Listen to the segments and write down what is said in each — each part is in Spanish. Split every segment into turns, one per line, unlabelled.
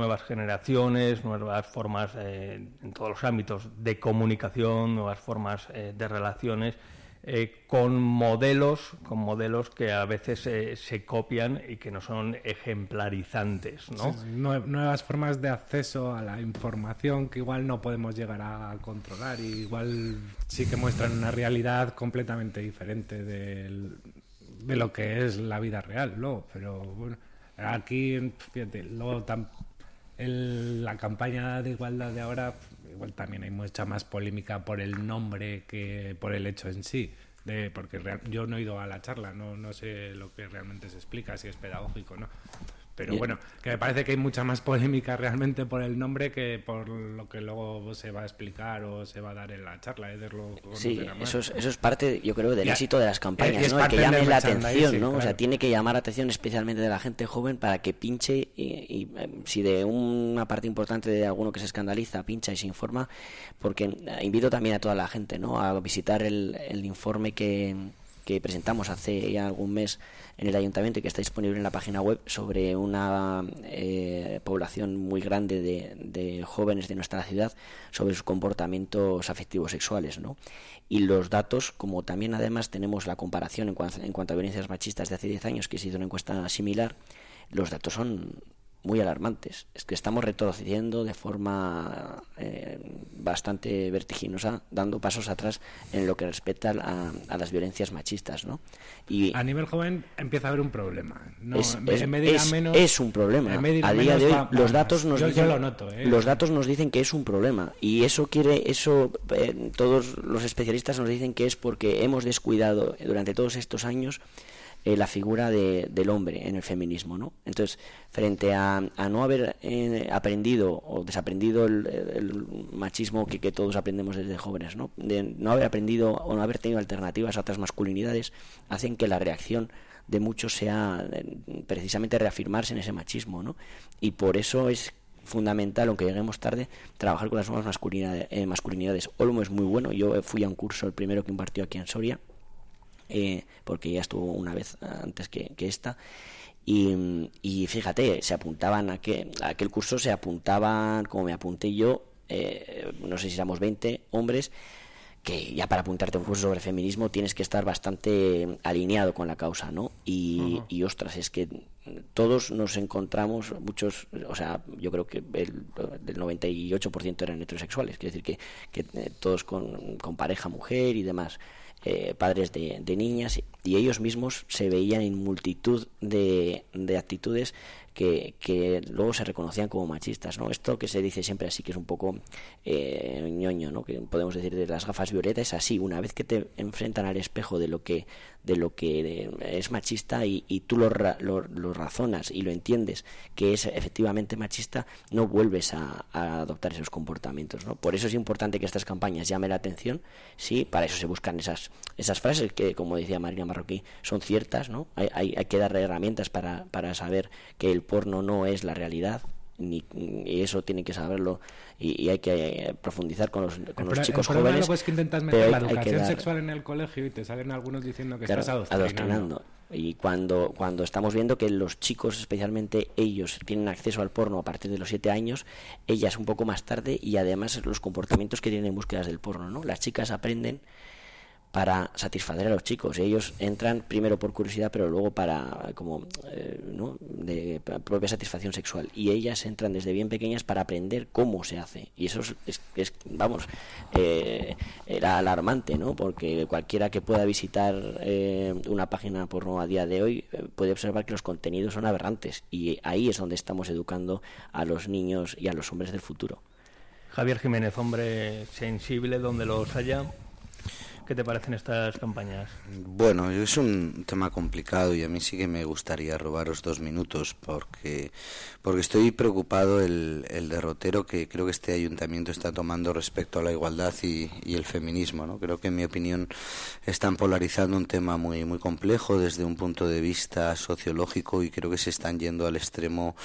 nuevas generaciones, nuevas formas en todos los ámbitos de comunicación, nuevas formas de relaciones eh, con modelos, con modelos que a veces se copian y que no son ejemplarizantes, ¿no?
nuevas formas de acceso a la información que igual no podemos llegar a controlar y igual sí que muestran una realidad completamente diferente de lo que es la vida real, ¿no? Pero bueno, aquí, fíjate, luego la campaña de igualdad de ahora igual también hay mucha más polémica por el nombre que por el hecho en sí. De, porque yo no he ido a la charla, no, no sé lo que realmente se explica, si es pedagógico no. Pero bueno, que me parece que hay mucha más polémica realmente por el nombre que por lo que luego se va a explicar o se va a dar en la charla. ¿eh?
sí, eso es, eso es parte, yo creo, del éxito de las campañas, ¿no? que llame la atención, ¿no? O sea, tiene que llamar la atención especialmente de la gente joven para que pinche y, em, si de una parte importante de alguno que se escandaliza pincha y se informa, porque eh, invito también a toda la gente, ¿no? A visitar el, el informe que, que presentamos hace ya algún mes en el ayuntamiento y que está disponible en la página web sobre una eh, población muy grande de, jóvenes de nuestra ciudad sobre sus comportamientos afectivos sexuales. ¿no? Y los datos, como también además tenemos la comparación en, en cuanto a violencias machistas de hace 10 años, que se hizo una encuesta similar, los datos son muy alarmantes. Es que estamos retrocediendo de forma eh, bastante vertiginosa, dando pasos atrás en lo que respecta a, las violencias machistas, ¿no?
Y a nivel joven empieza a haber un problema.
es, un problema. A día de hoy los datos nos dicen, ¿eh? los datos nos dicen que es un problema y eso quiere eso eh, todos los especialistas nos dicen que es porque hemos descuidado durante todos estos años eh, la figura de, del hombre en el feminismo. ¿no? Entonces, frente a, no haber eh, aprendido o desaprendido el, machismo que, que, todos aprendemos desde jóvenes, ¿no? de no haber aprendido o no haber tenido alternativas a otras masculinidades, hacen que la reacción de muchos sea eh, precisamente reafirmarse en ese machismo. ¿no? Y por eso es fundamental, aunque lleguemos tarde, trabajar con las nuevas masculinidades. masculinidades. Olmo es muy bueno, yo fui a un curso, el primero que impartió aquí en Soria, eh, porque ya estuvo una vez antes que, esta. Y, fíjate, se apuntaban a, que, a aquel curso, se apuntaban, como me apunté yo, eh, no sé si éramos 20 hombres, que ya para apuntarte a un curso sobre feminismo tienes que estar bastante alineado con la causa, ¿no? Y, y ostras, es que todos nos encontramos, muchos, o sea, yo creo que el, el 98% eran heterosexuales, quiere decir que, que eh, todos con, con pareja, mujer y demás. Eh, padres de, niñas y ellos mismos se veían en multitud de, de actitudes que, luego se reconocían como machistas, ¿no? Esto que se dice siempre así, que es un poco eh, ñoño, ¿no? Que podemos decir de las gafas violetas, es así, una vez que te enfrentan al espejo de lo que, de lo que es machista y, tú lo, lo, razonas y lo entiendes que es efectivamente machista, no vuelves a, adoptar esos comportamientos, ¿no? Por eso es importante que estas campañas llamen la atención, sí, para eso se buscan esas, esas frases que, como decía Marina Marroquí, son ciertas, ¿no? Hay, hay, hay que darle herramientas para, para saber que el porno no es la realidad, ni, y eso tiene que saberlo y, hay que eh, profundizar con los, con los chicos el jóvenes.
es que intentas meter la educación sexual en el colegio y te salen algunos diciendo que estás adoctrinando.
Y cuando, cuando estamos viendo que los chicos, especialmente ellos, tienen acceso al porno a partir de los 7 años, ellas un poco más tarde y además los comportamientos que tienen en búsquedas del porno. ¿no? Las chicas aprenden para satisfacer a los chicos. Ellos entran primero por curiosidad, pero luego para como eh, ¿no? de propia satisfacción sexual. Y ellas entran desde bien pequeñas para aprender cómo se hace. Y eso es, es, vamos, eh, era alarmante, ¿no? Porque cualquiera que pueda visitar eh, una página porno a día de hoy puede observar que los contenidos son aberrantes. Y ahí es donde estamos educando a los niños y a los hombres del futuro.
Javier Jiménez, hombre sensible donde los haya, ¿Qué te parecen estas campañas?
Bueno, es un tema complicado y a mí sí que me gustaría robaros dos minutos porque, porque estoy preocupado el, el derrotero que creo que este ayuntamiento está tomando respecto a la igualdad y, el feminismo. ¿no? Creo que en mi opinión están polarizando un tema muy, muy complejo desde un punto de vista sociológico y creo que se están yendo al extremo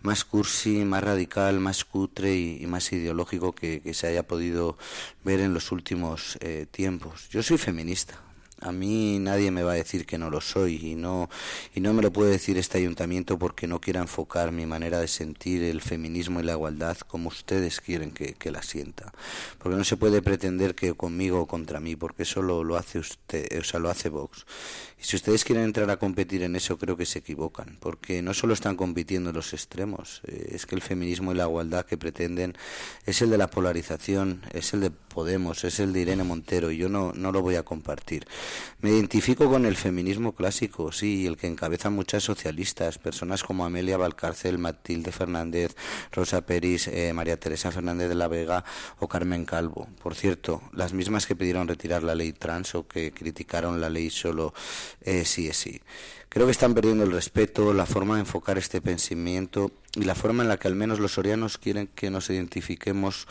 más cursi, más radical, más cutre y, más ideológico que, que, se haya podido ver en los últimos eh, tiempos. Yo soy feminista A mí nadie me va a decir que no lo soy y no, y no me lo puede decir este ayuntamiento porque no quiera enfocar mi manera de sentir el feminismo y la igualdad como ustedes quieren que, la sienta. Porque no se puede pretender que conmigo o contra mí, porque eso lo, lo hace usted, o sea, lo hace Vox. Y si ustedes quieren entrar a competir en eso, creo que se equivocan, porque no solo están compitiendo en los extremos, eh, es que el feminismo y la igualdad que pretenden es el de la polarización, es el de Podemos, es el de Irene Montero, y yo no, no lo voy a compartir. Me identifico con el feminismo clásico, sí, el que encabezan muchas socialistas, personas como Amelia Valcárcel, Matilde Fernández, Rosa Peris, eh, María Teresa Fernández de la Vega o Carmen Calvo. Por cierto, las mismas que pidieron retirar la ley trans o que criticaron la ley solo eh, sí es sí. Creo que están perdiendo el respeto, la forma de enfocar este pensamiento y la forma en la que al menos los sorianos quieren que nos identifiquemos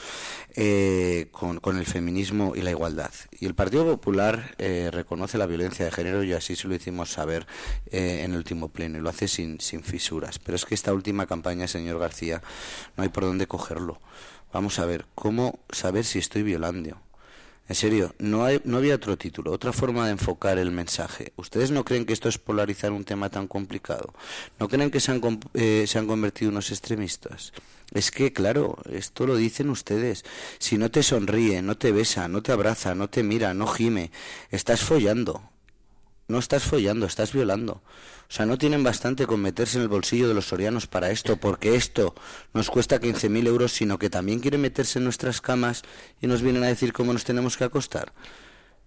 eh, con, el feminismo y la igualdad. Y el Partido Popular eh, reconoce la violencia de género y así se lo hicimos saber eh, en el último pleno y lo hace sin, sin fisuras. Pero es que esta última campaña, señor García, no hay por dónde cogerlo. Vamos a ver, ¿cómo saber si estoy violando? En serio, no, hay, no había otro título, otra forma de enfocar el mensaje. ¿Ustedes no creen que esto es polarizar un tema tan complicado? ¿No creen que se han, eh, se han convertido unos extremistas? Es que, claro, esto lo dicen ustedes. Si no te sonríe, no te besa, no te abraza, no te mira, no gime, estás follando. No estás follando, estás violando. O sea, no tienen bastante con meterse en el bolsillo de los sorianos para esto, porque esto nos cuesta 15.000 euros, sino que también quieren meterse en nuestras camas y nos vienen a decir cómo nos tenemos que acostar.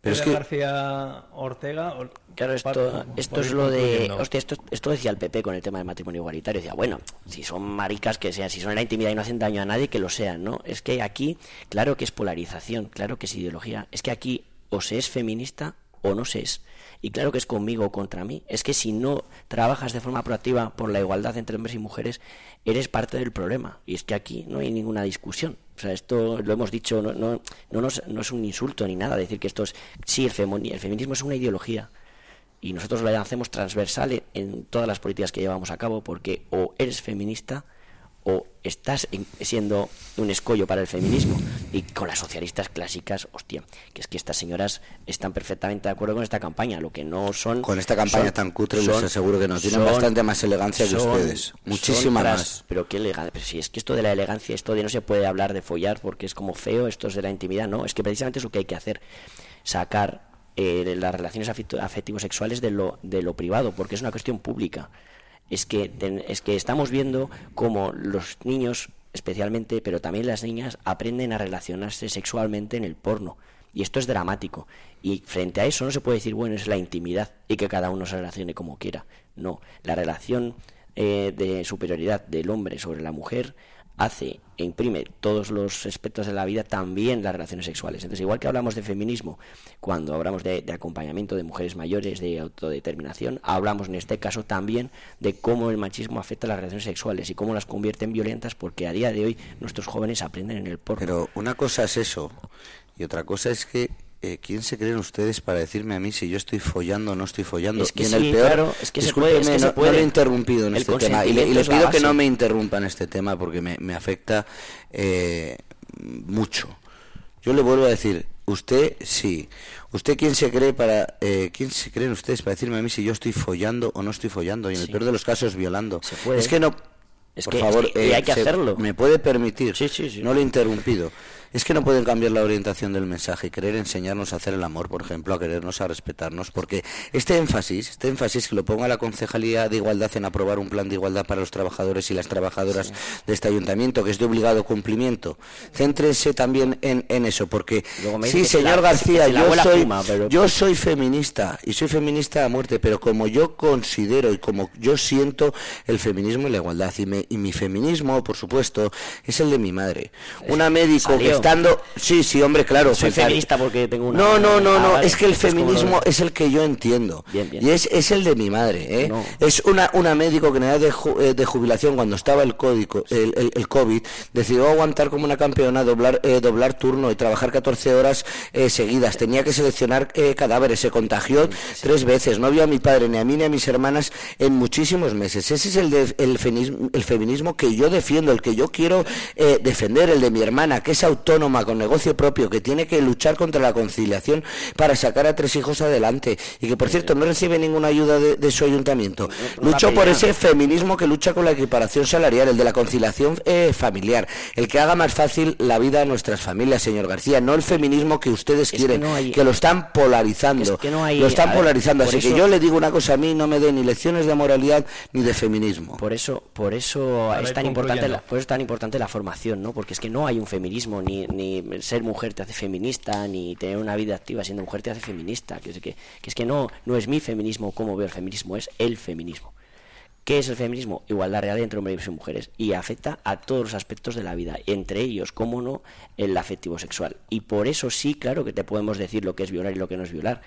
Pero es que... García Ortega.
Claro, esto, esto es lo de. Hostia, esto, esto decía el PP con el tema del matrimonio igualitario. Decía, bueno, si son maricas que sean, si son en la intimidad y no hacen daño a nadie, que lo sean, ¿no? Es que aquí, claro que es polarización, claro que es ideología. Es que aquí o se es feminista o no se es. Y claro que es conmigo o contra mí. Es que si no trabajas de forma proactiva por la igualdad entre hombres y mujeres, eres parte del problema. Y es que aquí no hay ninguna discusión. O sea, esto lo hemos dicho, no, no, no, no es un insulto ni nada decir que esto es. Sí, el, el feminismo es una ideología. Y nosotros la hacemos transversal en todas las políticas que llevamos a cabo, porque o eres feminista o estás siendo un escollo para el feminismo. Y con las socialistas clásicas, hostia, que es que estas señoras están perfectamente de acuerdo con esta campaña, lo que no son...
Con esta campaña tan cutre, les aseguro que nos tienen bastante más elegancia que ustedes. Muchísima más.
Pero qué elegancia. Pero si es que esto de la elegancia, esto de no se puede hablar de follar porque es como feo, esto es de la intimidad, no, es que precisamente es lo que hay que hacer, sacar eh, las relaciones afectivos sexuales de lo, de lo privado, porque es una cuestión pública es que, es que estamos viendo cómo los niños, especialmente, pero también las niñas, aprenden a relacionarse sexualmente en el porno. Y esto es dramático. Y frente a eso no se puede decir, bueno, es la intimidad y que cada uno se relacione como quiera. No, la relación eh, de superioridad del hombre sobre la mujer hace e imprime todos los aspectos de la vida, también las relaciones sexuales. Entonces, igual que hablamos de feminismo, cuando hablamos de, acompañamiento de mujeres mayores, de autodeterminación, hablamos en este caso también de cómo el machismo afecta las relaciones sexuales y cómo las convierte en violentas, porque a día de hoy nuestros jóvenes aprenden en el porno.
Pero una cosa es eso, y otra cosa es que eh, ¿quién se creen ustedes para decirme a mí si yo estoy follando o no estoy follando?
Es que en el peor, es que se puede, no,
he interrumpido en este tema y le, pido que no me interrumpa en este tema porque me, me afecta eh, mucho. Yo le vuelvo a decir, usted sí. ¿Usted quién se cree para eh, quién se creen ustedes para decirme a mí si yo estoy follando o no estoy follando y en el peor de los casos violando? Es que no
es por favor, hay que hacerlo.
¿Me puede permitir?
Sí, sí, sí.
No le he interrumpido. Es que no pueden cambiar la orientación del mensaje y querer enseñarnos a hacer el amor, por ejemplo, a querernos, a respetarnos, porque este énfasis, este énfasis que lo ponga la Concejalía de Igualdad en aprobar un plan de igualdad para los trabajadores y las trabajadoras de este ayuntamiento, que es de obligado cumplimiento, céntrense también en, en eso, porque sí, señor García, yo soy, yo soy feminista y soy feminista a muerte, pero como yo considero y como yo siento el feminismo y la igualdad, y, y mi feminismo, por supuesto, es el de mi madre, una médico que estando sí sí hombre claro
soy feminista porque tengo una
no no no no es que el feminismo es. el que yo entiendo. Y es, es el de mi madre ¿eh? es una una médico que en edad de, eh, de jubilación cuando estaba el código el, el, covid decidió aguantar como una campeona doblar eh, doblar turno y trabajar 14 horas eh, seguidas. Tenía que seleccionar cadáveres. Se contagió tres veces. No vio a mi padre ni a mí ni a mis hermanas en muchísimos meses. Ese es el de, el feminismo el feminismo que yo defiendo el que yo quiero defender el de mi hermana que es autónoma autónoma con negocio propio que tiene que luchar contra la conciliación para sacar a tres hijos adelante y que por cierto no recibe ninguna ayuda de, su ayuntamiento. Lucho por ese feminismo que lucha con la equiparación salarial, el de la conciliación eh, familiar, el que haga más fácil la vida a nuestras familias, señor García, no el feminismo que ustedes quieren, que, lo están polarizando, lo están polarizando. Así que yo le digo una cosa, a mí no me dé ni lecciones de moralidad ni de feminismo.
Por eso, por eso es tan importante, la, por eso es tan importante la formación, ¿no? Porque es que no hay un feminismo, ni, ni ser mujer te hace feminista, ni tener una vida activa siendo mujer te hace feminista. Que es que, que, es que no, no es mi feminismo como veo el feminismo, es el feminismo. ¿Qué es el feminismo? Igualdad real entre hombres y mujeres y afecta a todos los aspectos de la vida, entre ellos, cómo no, el afectivo sexual. Y por eso sí, claro que te podemos decir lo que es violar y lo que no es violar.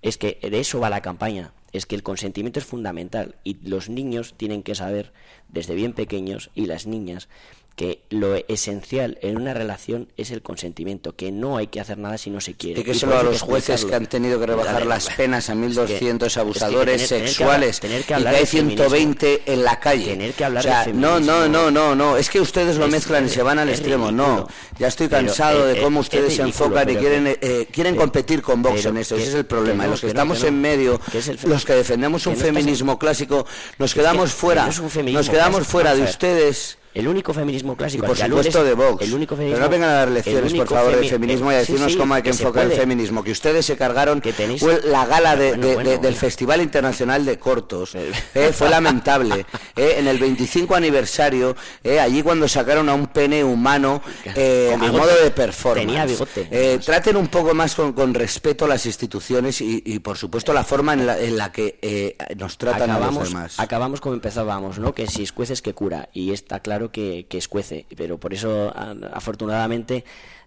Es que de eso va la campaña, es que el consentimiento es fundamental y los niños tienen que saber desde bien pequeños y las niñas que lo esencial en una relación es el consentimiento, que no hay que hacer nada si no se quiere.
Solo a los jueces que han tenido que rebajar las penas a 1.200 abusadores sexuales que y que hay 120 en la calle.
Tener que hablar
no, no, no, no, no, es que ustedes lo mezclan y se van al extremo. No, ya estoy cansado de cómo ustedes se enfocan y quieren eh, quieren competir con Vox en eso. Ese es el problema. los que estamos en medio, los que defendemos un feminismo clásico, nos quedamos fuera. Nos quedamos fuera de ustedes
el único feminismo clásico.
Y por supuesto de Vox. El único Pero no vengan a dar lecciones, por favor, de feminismo y a decirnos cómo hay que, enfocar el feminismo. Que ustedes se cargaron que tenéis... fue la gala del Festival Internacional de Cortos. Eh, fue lamentable. Eh, en el 25 aniversario, eh, allí cuando sacaron a un pene humano a modo de performance.
Tenía bigote.
traten un poco más con, respeto a las instituciones y, por supuesto, la forma en la, en la que nos tratan
acabamos,
a los demás.
Acabamos como empezábamos, ¿no? Que si escueces que cura. Y está claro que, que escuece, pero por eso afortunadamente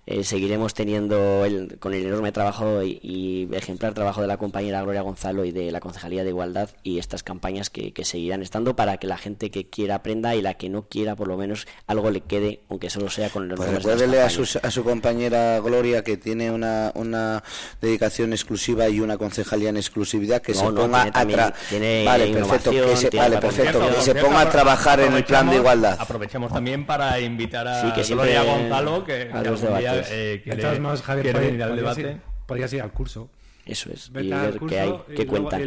eh, seguiremos teniendo el, con el enorme trabajo y, ejemplar trabajo de la compañera Gloria Gonzalo y de la Concejalía de Igualdad y estas campañas que, seguirán estando para que la gente que quiera aprenda y la que no quiera por lo menos algo le quede, aunque solo sea con los
pues recuérdele a su, a su compañera Gloria que tiene una, una dedicación exclusiva y una concejalía en exclusividad que se ponga a vale, perfecto, que se, vale, perfecto, que se ponga a trabajar en el plan de igualdad.
Aprovechamos también para invitar a Gloria Gonzalo que,
a los eh, Javier, podría, al debate. Podrías ir al curso.
Eso es. y ver qué hay, qué cuentan.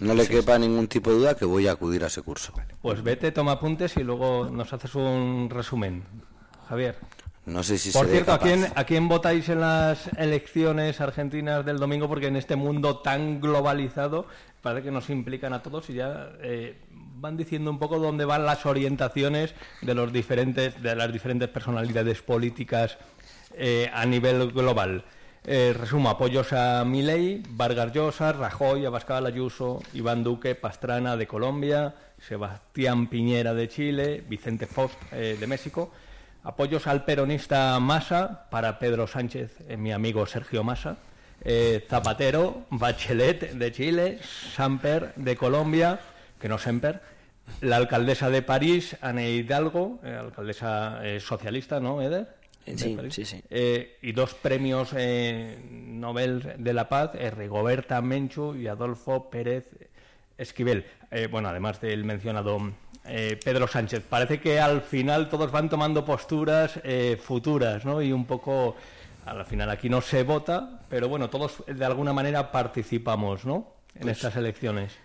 No le quepa ningún tipo de duda que voy a acudir a ese curso.
Pues vete, toma apuntes y luego nos haces un resumen. Javier.
No sé si
Por cierto, ¿a quién, ¿a quién votáis en las elecciones argentinas del domingo? Porque en este mundo tan globalizado parece que nos implican a todos y ya eh, van diciendo un poco dónde van las orientaciones de los diferentes de las diferentes personalidades políticas eh, a nivel global. Eh, resumo, apoyos a Milei, Vargas Llosa, Rajoy, Abascal Ayuso, Iván Duque, Pastrana de Colombia, Sebastián Piñera de Chile, Vicente Fox eh, de México. Apoyos al peronista Massa para Pedro Sánchez, mi amigo Sergio Massa. Zapatero, Bachelet de Chile, Samper de Colombia, que no Semper, la alcaldesa de París, Anne Hidalgo, alcaldesa socialista, ¿no, Eder?
Sí, sí,
eh, y dos premios eh, Nobel de la Paz, eh, Rigoberta Menchu y Adolfo Pérez Esquivel. bueno, además del mencionado Pedro Sánchez. Parece que al final todos van tomando posturas futuras, ¿no? Y un poco, al final aquí no se vota, pero bueno, todos de alguna manera participamos, ¿no? En pues estas elecciones.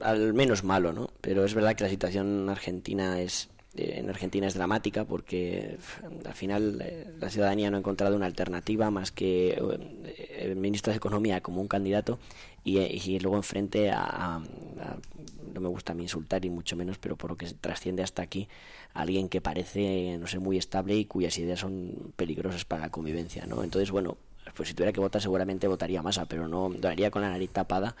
al menos malo, ¿no? Pero es verdad que la situación argentina es en Argentina es dramática porque al final eh, la ciudadanía no ha encontrado una alternativa más que eh, el ministro de Economía como un candidato y, luego enfrente a, no me gusta a mí insultar y mucho menos, pero por lo que trasciende hasta aquí, alguien que parece, no sé, muy estable y cuyas ideas son peligrosas para la convivencia, ¿no? Entonces, bueno, pues si tuviera que votar seguramente votaría Masa, pero no, daría con la nariz tapada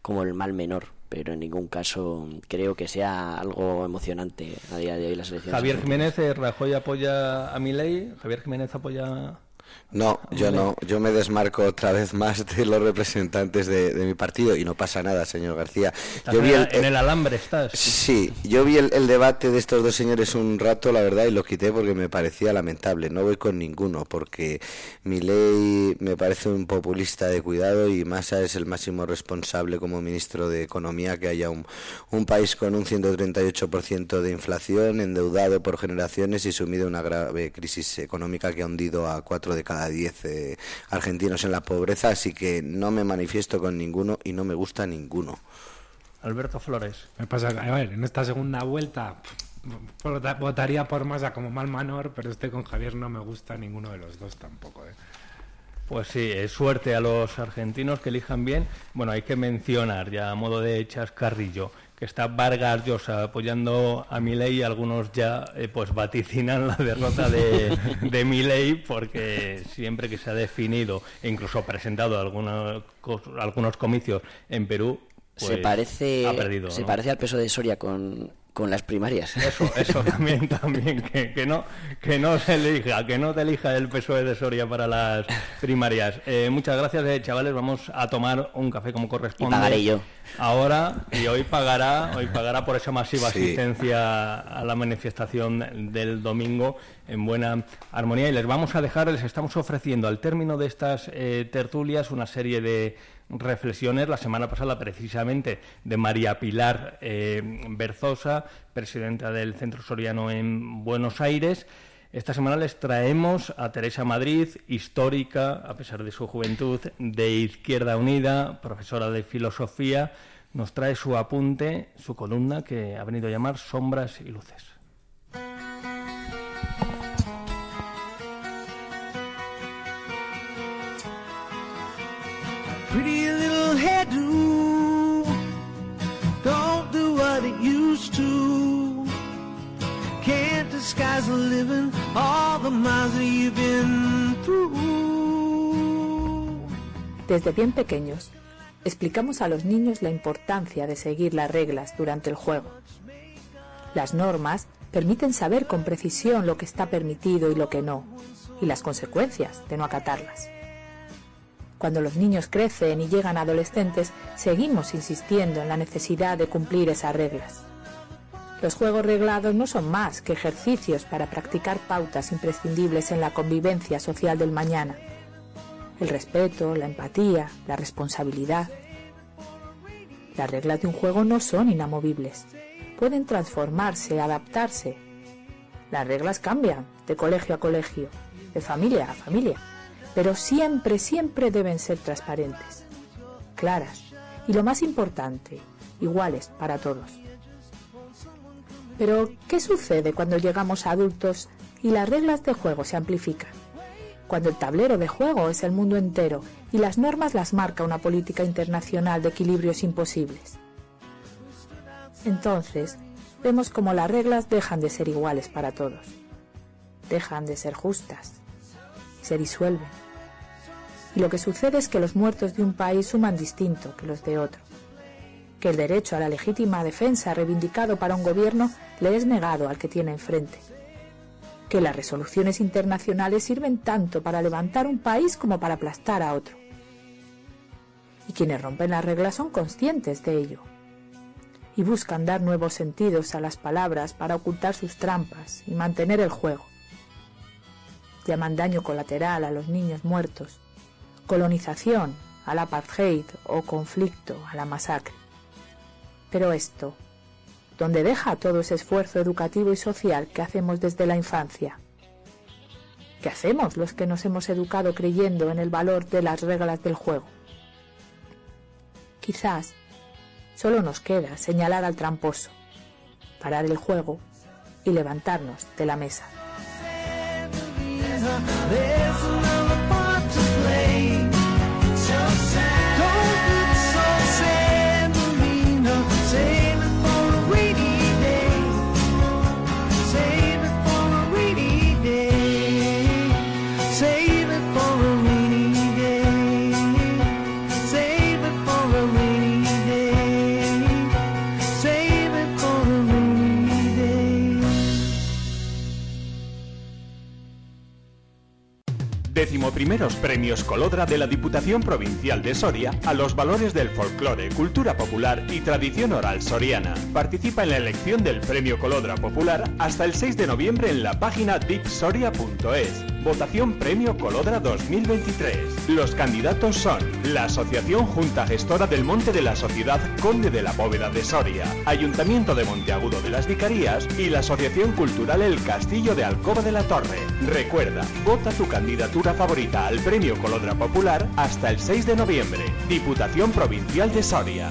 como el mal menor, pero en ningún caso creo que sea algo emocionante a día de hoy las elecciones.
Javier Jiménez, eh, Rajoy apoya a mi ley, Javier Jiménez apoya
No, yo no. Yo me desmarco otra vez más de los representantes de, mi partido y no pasa nada, señor García.
Yo vi el, en el alambre estás.
Sí, yo vi el, debate de estos dos señores un rato, la verdad, y lo quité porque me parecía lamentable. No voy con ninguno porque mi ley me parece un populista de cuidado y Massa es el máximo responsable como ministro de Economía que haya un, un país con un 138% de inflación, endeudado por generaciones y sumido en una grave crisis económica que ha hundido a cuatro de cada diez eh, argentinos en la pobreza, así que no me manifiesto con ninguno y no me gusta ninguno.
Alberto Flores.
Me pasa, a ver, en esta segunda vuelta votaría por Massa como mal menor, pero este con Javier no me gusta ninguno de los dos tampoco. ¿eh?
Pues sí, es suerte a los argentinos que elijan bien. Bueno, hay que mencionar ya a modo de chascarrillo que está Vargas Llosa apoyando a Milei, algunos ya eh, pues vaticinan la derrota de, de Milei porque siempre que se ha definido e incluso presentado algunos, algunos comicios en Perú,
se pues, parece, Se parece al peso de Soria con con las primarias.
Eso, eso también, también, que, que, no, que no se elija, que no te elija el PSOE de Soria para las primarias. Eh, muchas gracias, eh, chavales. Vamos a tomar un café como corresponde.
Y pagaré yo.
Ahora, y hoy pagará, hoy pagará por esa masiva asistencia a la manifestación del domingo en buena armonía. Y les vamos a dejar, les estamos ofreciendo al término de estas eh, tertulias una serie de reflexiones la semana pasada precisamente de María Pilar eh, Berzosa, presidenta del Centro Soriano en Buenos Aires. Esta semana les traemos a Teresa Madrid, histórica, a pesar de su juventud, de Izquierda Unida, profesora de filosofía. Nos trae su apunte, su columna que ha venido a llamar Sombras y Luces.
Desde bien pequeños, explicamos a los niños la importancia de seguir las reglas durante el juego. Las normas permiten saber con precisión lo que está permitido y lo que no, y las consecuencias de no acatarlas. Cuando los niños crecen y llegan adolescentes, seguimos insistiendo en la necesidad de cumplir esas reglas. Los juegos reglados no son más que ejercicios para practicar pautas imprescindibles en la convivencia social del mañana. El respeto, la empatía, la responsabilidad. Las reglas de un juego no son inamovibles. Pueden transformarse, adaptarse. Las reglas cambian de colegio a colegio, de familia a familia pero siempre, siempre deben ser transparentes, claras y lo más importante, iguales para todos. Pero, ¿qué sucede cuando llegamos a adultos y las reglas de juego se amplifican? Cuando el tablero de juego es el mundo entero y las normas las marca una política internacional de equilibrios imposibles. Entonces, vemos como las reglas dejan de ser iguales para todos, dejan de ser justas, se disuelven y lo que sucede es que los muertos de un país suman distinto que los de otro, que el derecho a la legítima defensa reivindicado para un gobierno le es negado al que tiene enfrente, que las resoluciones internacionales sirven tanto para levantar un país como para aplastar a otro. Y quienes rompen las reglas son conscientes de ello y buscan dar nuevos sentidos a las palabras para ocultar sus trampas y mantener el juego. Llaman daño colateral a los niños muertos colonización, al apartheid o conflicto, a la masacre. Pero esto, donde deja todo ese esfuerzo educativo y social que hacemos desde la infancia? ¿Qué hacemos los que nos hemos educado creyendo en el valor de las reglas del juego? Quizás solo nos queda señalar al tramposo, parar el juego y levantarnos de la mesa.
Décimo primeros premios Colodra de la Diputación Provincial de Soria a los valores del folclore, cultura popular y tradición oral soriana. Participa en la elección del Premio Colodra Popular hasta el 6 de noviembre en la página dipsoria.es. Votación Premio Colodra 2023. Los candidatos son la Asociación Junta Gestora del Monte de la Sociedad Conde de la Bóveda de Soria, Ayuntamiento de Monteagudo de las Vicarías y la Asociación Cultural El Castillo de Alcoba de la Torre. Recuerda, vota tu candidatura favorita al Premio Colodra Popular hasta el 6 de noviembre. Diputación Provincial de Soria.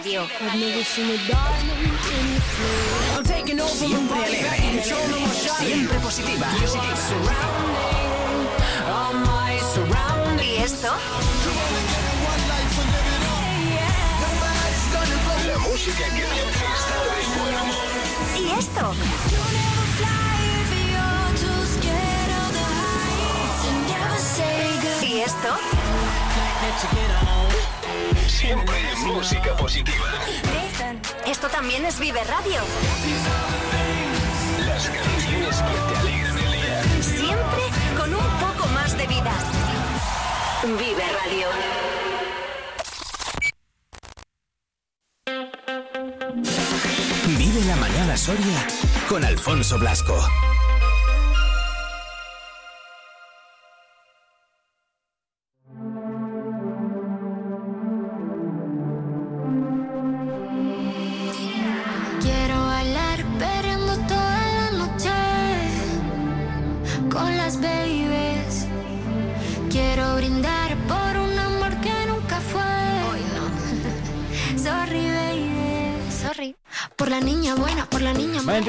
Radio.
Siempre alegre, siempre positiva.
¿Y esto?
La música que de.
¿Y esto?
Música positiva.
Esto también es Vive Radio.
Las canciones que te alegran el día.
Siempre con un poco más de vida. Vive Radio.
Vive la mañana Soria con Alfonso Blasco.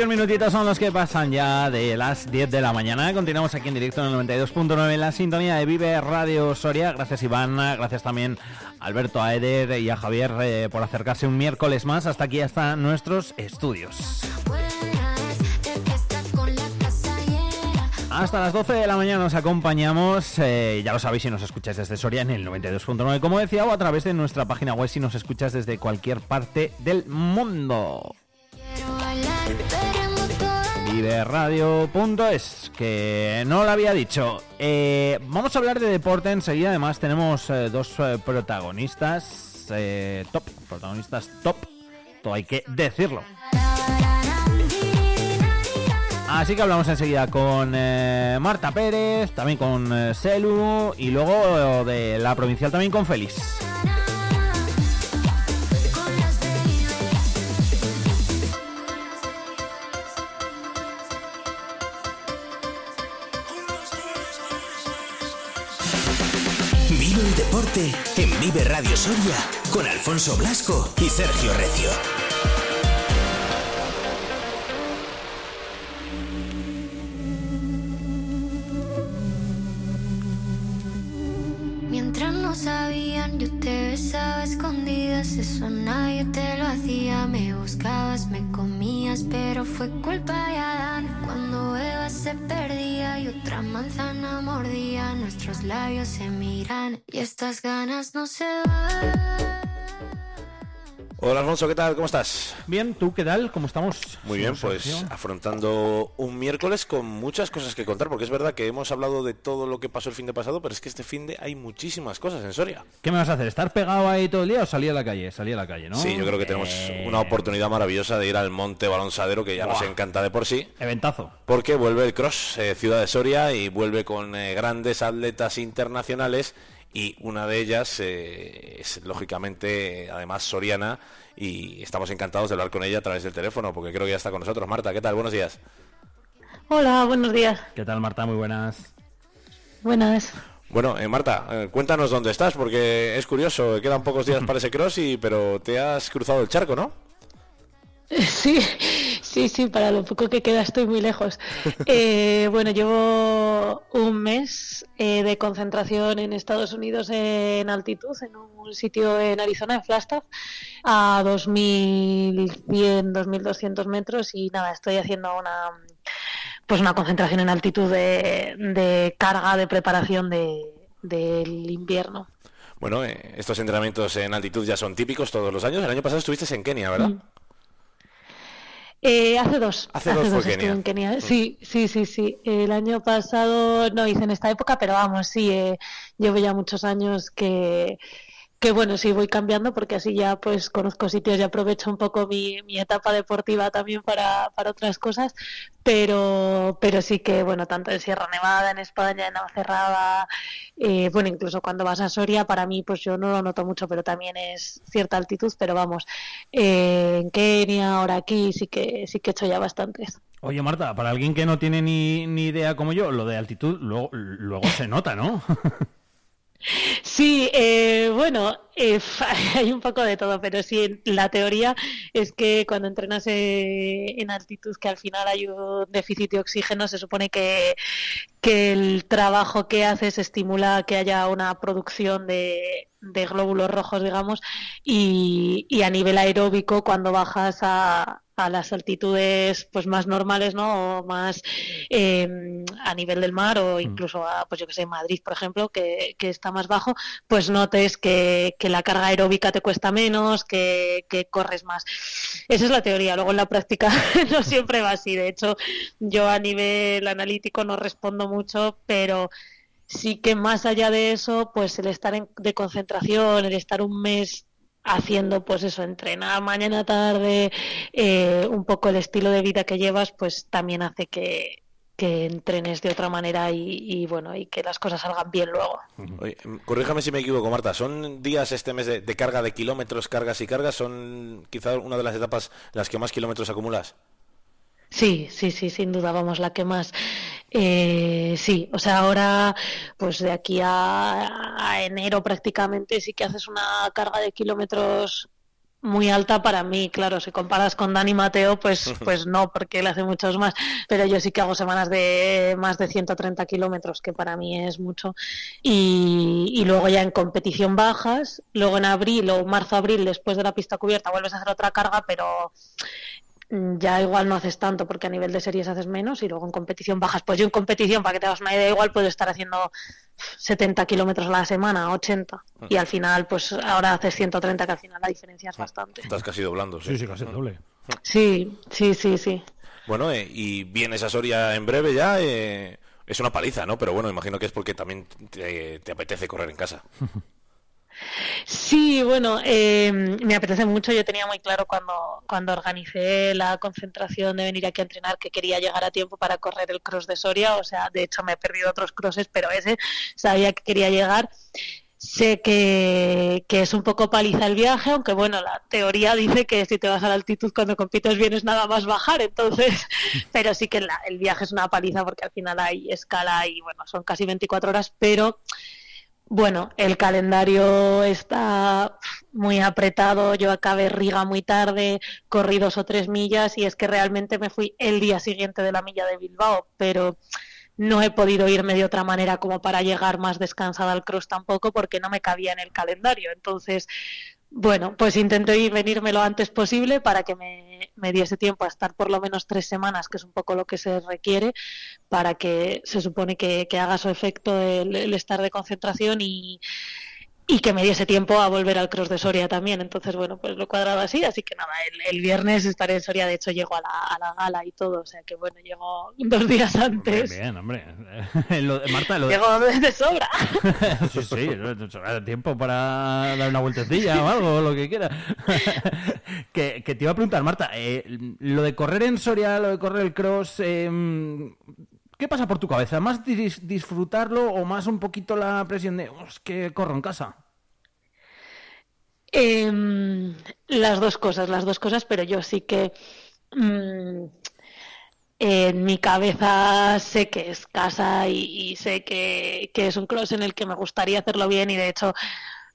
21 minutitos son los que pasan ya de las 10 de la mañana. Continuamos aquí en directo en el 92.9 en la sintonía de Vive Radio Soria. Gracias Iván, gracias también a Alberto, a Eder y a Javier eh, por acercarse un miércoles más hasta aquí, hasta nuestros estudios. Hasta las 12 de la mañana nos acompañamos, eh, ya lo sabéis si nos escucháis desde Soria en el 92.9 como decía o a través de nuestra página web si nos escuchas desde cualquier parte del mundo.
Quiero
Viveradio.es, que no lo había dicho. Eh, vamos a hablar de deporte enseguida. Además, tenemos eh, dos eh, protagonistas eh, top. Protagonistas top. Todo hay que decirlo. Así que hablamos enseguida con Marta Pérez, también con Selu y luego de la provincial también con Félix.
Vive Radio Soria con Alfonso Blasco y Sergio Recio.
Mientras no sabían, yo te besaba escondidas. Eso nadie te lo hacía. Me buscabas, me comías, pero fue culpa de Adán. Cuando Eva se otra manzana mordía, nuestros labios se miran y estas ganas no se van.
Hola Alfonso, ¿qué tal? ¿Cómo estás?
Bien, ¿tú qué tal? ¿Cómo estamos?
Muy bien, pues afrontando un miércoles con muchas cosas que contar, porque es verdad que hemos hablado de todo lo que pasó el fin de pasado, pero es que este fin de hay muchísimas cosas en Soria.
¿Qué me vas a hacer? ¿Estar pegado ahí todo el día o salir a la calle? Salir a la calle, ¿no?
Sí, yo creo que tenemos
Eh,
una oportunidad maravillosa de ir al Monte Balonsadero, que ya nos encanta de por sí,
Eventazo.
porque vuelve el Cross eh, Ciudad de Soria y vuelve con eh, grandes atletas internacionales y una de ellas eh, es lógicamente además soriana y estamos encantados de hablar con ella a través del teléfono porque creo que ya está con nosotros. Marta, ¿qué tal? Buenos días.
Hola, buenos días.
¿Qué tal, Marta? Muy buenas.
Buenas.
Bueno, eh, Marta, eh, cuéntanos dónde estás, porque es curioso, quedan pocos días para ese cross, y, pero te has cruzado el charco, ¿no?
Sí, Sí, sí, para lo poco que queda estoy muy lejos. Eh, bueno, llevo un mes eh, de concentración en Estados Unidos en altitud, en un sitio en Arizona, en Flagstaff, a 2.100, 2.200 metros y nada, estoy haciendo una pues una concentración en altitud de, carga de preparación del invierno.
Bueno, eh, estos entrenamientos en altitud ya son típicos todos los años. El año pasado estuviste en Kenia, ¿verdad? Mm.
Eh, hace dos. Hace, dos, estuve en Kenia. Mm. Sí, sí, sí, sí. El año pasado no hice en esta época, pero vamos, sí, eh, llevo ya muchos años que, que bueno, sí voy cambiando porque así ya pues conozco sitios y aprovecho un poco mi, mi etapa deportiva también para, para, otras cosas, pero, pero sí que bueno, tanto en Sierra Nevada, en España, en Navacerrada, eh, bueno, incluso cuando vas a Soria, para mí pues yo no lo noto mucho, pero también es cierta altitud, pero vamos, eh, en Kenia, ahora aquí, sí que, sí que he hecho ya bastantes.
Oye Marta, para alguien que no tiene ni, ni idea como yo, lo de altitud luego, luego se nota, ¿no?
Sí, eh, bueno, eh, hay un poco de todo, pero sí, la teoría es que cuando entrenas eh, en altitud, que al final hay un déficit de oxígeno, se supone que, que el trabajo que haces estimula que haya una producción de, de glóbulos rojos, digamos, y, y a nivel aeróbico, cuando bajas a, a las altitudes pues más normales, ¿no? O más em, a nivel del mar o mm. incluso a, pues yo que sé, Madrid, por ejemplo, que, que está más bajo, pues notes que, que, la carga aeróbica te cuesta menos, que, que corres más. Esa es la teoría. Luego en la práctica no siempre va así. De hecho, yo a nivel analítico no respondo mucho, pero sí que más allá de eso, pues el estar en, de concentración, el estar un mes haciendo pues eso, entrenar mañana tarde, eh, un poco el estilo de vida que llevas, pues también hace que, entrenes de otra manera y, bueno, y que las cosas salgan bien luego.
corríjame si me equivoco, Marta, ¿son días este mes de, carga de kilómetros, cargas y cargas? ¿Son quizás una de las etapas las que más kilómetros acumulas?
Sí, sí, sí, sin duda, vamos, la que más. Eh, sí, o sea, ahora, pues de aquí a, enero prácticamente sí que haces una carga de kilómetros muy alta para mí, claro, si comparas con Dani Mateo, pues, pues no, porque él hace muchos más, pero yo sí que hago semanas de más de 130 kilómetros, que para mí es mucho, y, y luego ya en competición bajas, luego en abril o marzo-abril, después de la pista cubierta, vuelves a hacer otra carga, pero ya igual no haces tanto porque a nivel de series haces menos y luego en competición bajas. Pues yo en competición, para que te hagas una idea, igual puedo estar haciendo 70 kilómetros a la semana, 80. Y al final, pues ahora haces 130, que al final la diferencia es bastante.
Estás casi doblando,
sí. Sí, casi doble.
Sí, sí, sí, sí.
Bueno, eh, y vienes a Soria en breve ya. Eh, es una paliza, ¿no? Pero bueno, imagino que es porque también te apetece correr en casa.
Sí, bueno, eh, me apetece mucho. Yo tenía muy claro cuando, cuando organicé la concentración de venir aquí a entrenar que quería llegar a tiempo para correr el cross de Soria. O sea, de hecho me he perdido otros crosses, pero ese sabía que quería llegar. Sé que, es un poco paliza el viaje, aunque bueno, la teoría dice que si te vas a la altitud cuando compites bien es nada más bajar, entonces, pero sí que el viaje es una paliza porque al final hay escala y bueno, son casi 24 horas, pero bueno, el calendario está muy apretado, yo acabé Riga muy tarde, corrí dos o tres millas y es que realmente me fui el día siguiente de la milla de Bilbao, pero no he podido irme de otra manera como para llegar más descansada al cross tampoco porque no me cabía en el calendario. Entonces, bueno, pues intenté venirme lo antes posible para que me, me, diese tiempo a estar por lo menos tres semanas, que es un poco lo que se requiere, para que se supone que, que haga su efecto el estar de concentración y, y que me diese tiempo a volver al cross de Soria también. Entonces, bueno, pues lo he cuadrado así. Así que nada, el, viernes estaré en Soria. De hecho, llego a la, a la, gala y todo. O sea que, bueno, llego dos días antes.
Bien, hombre. Marta, lo
Llego de sobra.
sí, sí, tiempo para dar una vueltecilla o algo, lo que quiera. que, que, te iba a preguntar, Marta, eh, lo de correr en Soria, lo de correr el cross, eh, ¿Qué pasa por tu cabeza? ¿Más disfrutarlo o más un poquito la presión de es que corro en casa?
Em, las dos cosas, las dos cosas, pero yo sí que mm, en mi cabeza sé que es casa y, sé que, que, es un cross en el que me gustaría hacerlo bien y de hecho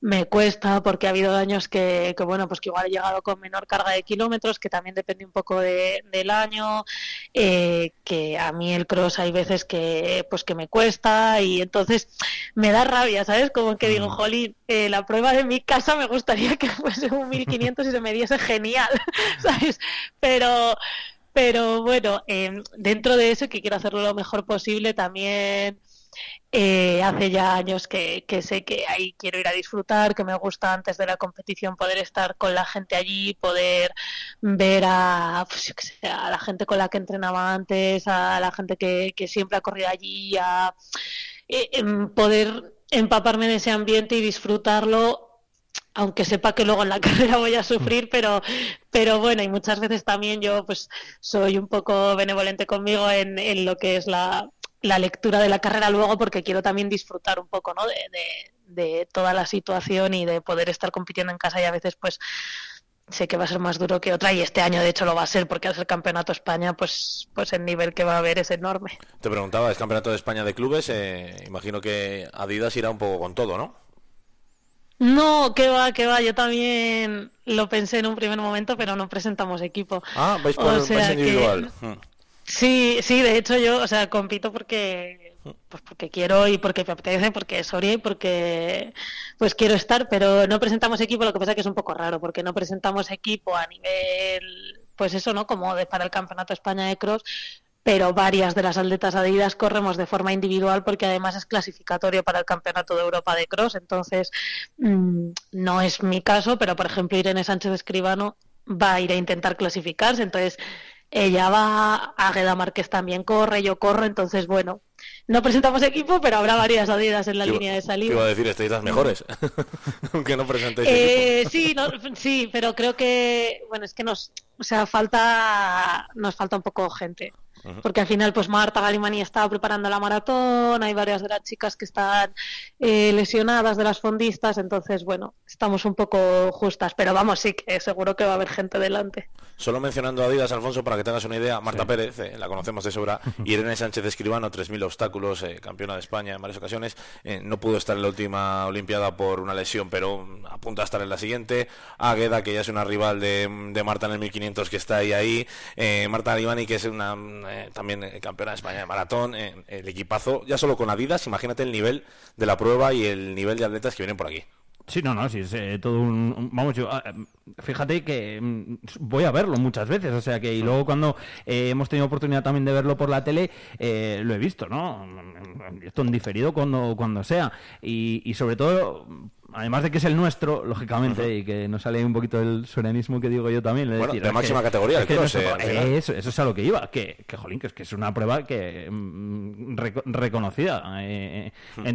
me cuesta porque ha habido años que, bueno, pues que igual he llegado con menor carga de kilómetros, que también depende un poco del año, eh, que a mí el cross hay veces que pues que me cuesta y entonces me da rabia, ¿sabes? Como que digo, mm. jolín, eh, la prueba de mi casa me gustaría que fuese un 1500 y se me diese genial, ¿sabes? Pero pero bueno, em, dentro de eso, que quiero hacerlo lo mejor posible, también eh, hace ya años que, sé que ahí quiero ir a disfrutar, que me gusta antes de la competición poder estar con la gente allí, poder ver a, pues, a la gente con la que entrenaba antes, a la gente que, siempre ha corrido allí, a eh, em, poder empaparme de ese ambiente y disfrutarlo aunque sepa que luego en la carrera voy a sufrir, pero, pero bueno, y muchas veces también yo pues soy un poco benevolente conmigo en, en lo que es la, la, lectura de la carrera luego, porque quiero también disfrutar un poco, ¿no? De, de, toda la situación y de poder estar compitiendo en casa y a veces pues sé que va a ser más duro que otra y este año de hecho lo va a ser porque al ser campeonato España pues pues el nivel que va a haber es enorme.
Te preguntaba, es campeonato de España de clubes, eh, imagino que Adidas irá un poco con todo, ¿no?
No, que va, que va. Yo también lo pensé en un primer momento, pero no presentamos equipo.
Ah, vais por individual. Hmm.
Sí, sí, de hecho yo, o sea, compito porque pues porque quiero y porque me apetece, porque es Soria y porque pues quiero estar, pero no presentamos equipo, lo que pasa es que es un poco raro, porque no presentamos equipo a nivel, pues eso, ¿no? Como de, para el Campeonato España de Cross, pero varias de las atletas Adidas corremos de forma individual porque además es clasificatorio para el Campeonato de Europa de Cross. Entonces, mm, no es mi caso, pero por ejemplo Irene Sánchez Escribano va a ir a intentar clasificarse. Entonces, ella va, Águeda Márquez también corre, yo corro, entonces bueno, no presentamos equipo, pero habrá varias Adidas en la línea de salida.
iba a decir, estáis las mejores, aunque no presentéis
eh, Sí, sí, pero creo que, bueno, es que nos, o sea, falta, nos falta un poco gente porque al final pues Marta Galimani estaba preparando la maratón, hay varias de las chicas que están eh, lesionadas de las fondistas, entonces bueno, estamos un poco justas, pero vamos, sí que seguro que va a haber gente delante.
Solo mencionando a Adidas, Alfonso, para que tengas una idea, Marta Pérez, eh, la conocemos de sobra, Irene Sánchez Escribano, 3.000 obstáculos, eh, campeona de España en varias ocasiones, no pudo estar en la última Olimpiada por una lesión, pero apunta a estar en la siguiente. Águeda, que ya es una rival de, Marta en el 1500 que está ahí ahí. Marta Galimani, que es una eh, también eh, campeona de España de maratón, eh, el equipazo, ya solo con Adidas, imagínate el nivel de la prueba y el nivel de atletas que vienen por aquí.
Sí, no, no, sí, es todo un... Vamos, yo... Ah, fíjate que mm, voy a verlo muchas veces, o sea que... Y luego cuando hemos tenido oportunidad también de verlo por la tele, lo he visto, ¿no? Esto en diferido cuando, cuando sea. Y, y sobre todo además de que es el nuestro, lógicamente, y que nos sale un poquito el sorianismo que digo yo también.
bueno, de máxima categoría,
es que eh, eso, eso, es a lo que iba, que, que jolín, que es que es una prueba que mm, reconocida eh,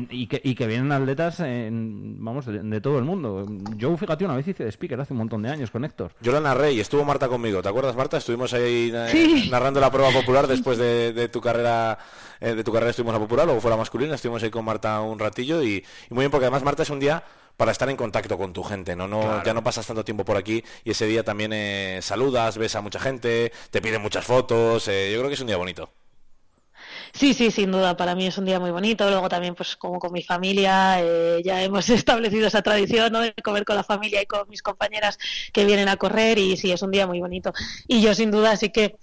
y, que, y que vienen atletas, vamos, de, todo el mundo. Yo, fíjate, una vez hice de speaker hace un montón de años con Héctor.
Yo la narré y estuvo Marta conmigo, ¿te acuerdas, Marta? Estuvimos ahí eh, narrando la prueba popular después de, tu carrera de tu carrera estuvimos a popular, luego fue la masculina, estuvimos ahí con Marta un ratillo y, y muy bien porque además Marta es un día para estar en contacto con tu gente, ¿no? no Ya no pasas tanto tiempo por aquí y ese día también eh, saludas, ves a mucha gente, te piden muchas fotos, eh, yo creo que es un día bonito.
Sí, sí, sin duda, para mí es un día muy bonito. Luego también, pues como con mi familia, eh, ya hemos establecido esa tradición ¿no? de comer con la familia y con mis compañeras que vienen a correr y sí, es un día muy bonito. Y yo sin duda sí que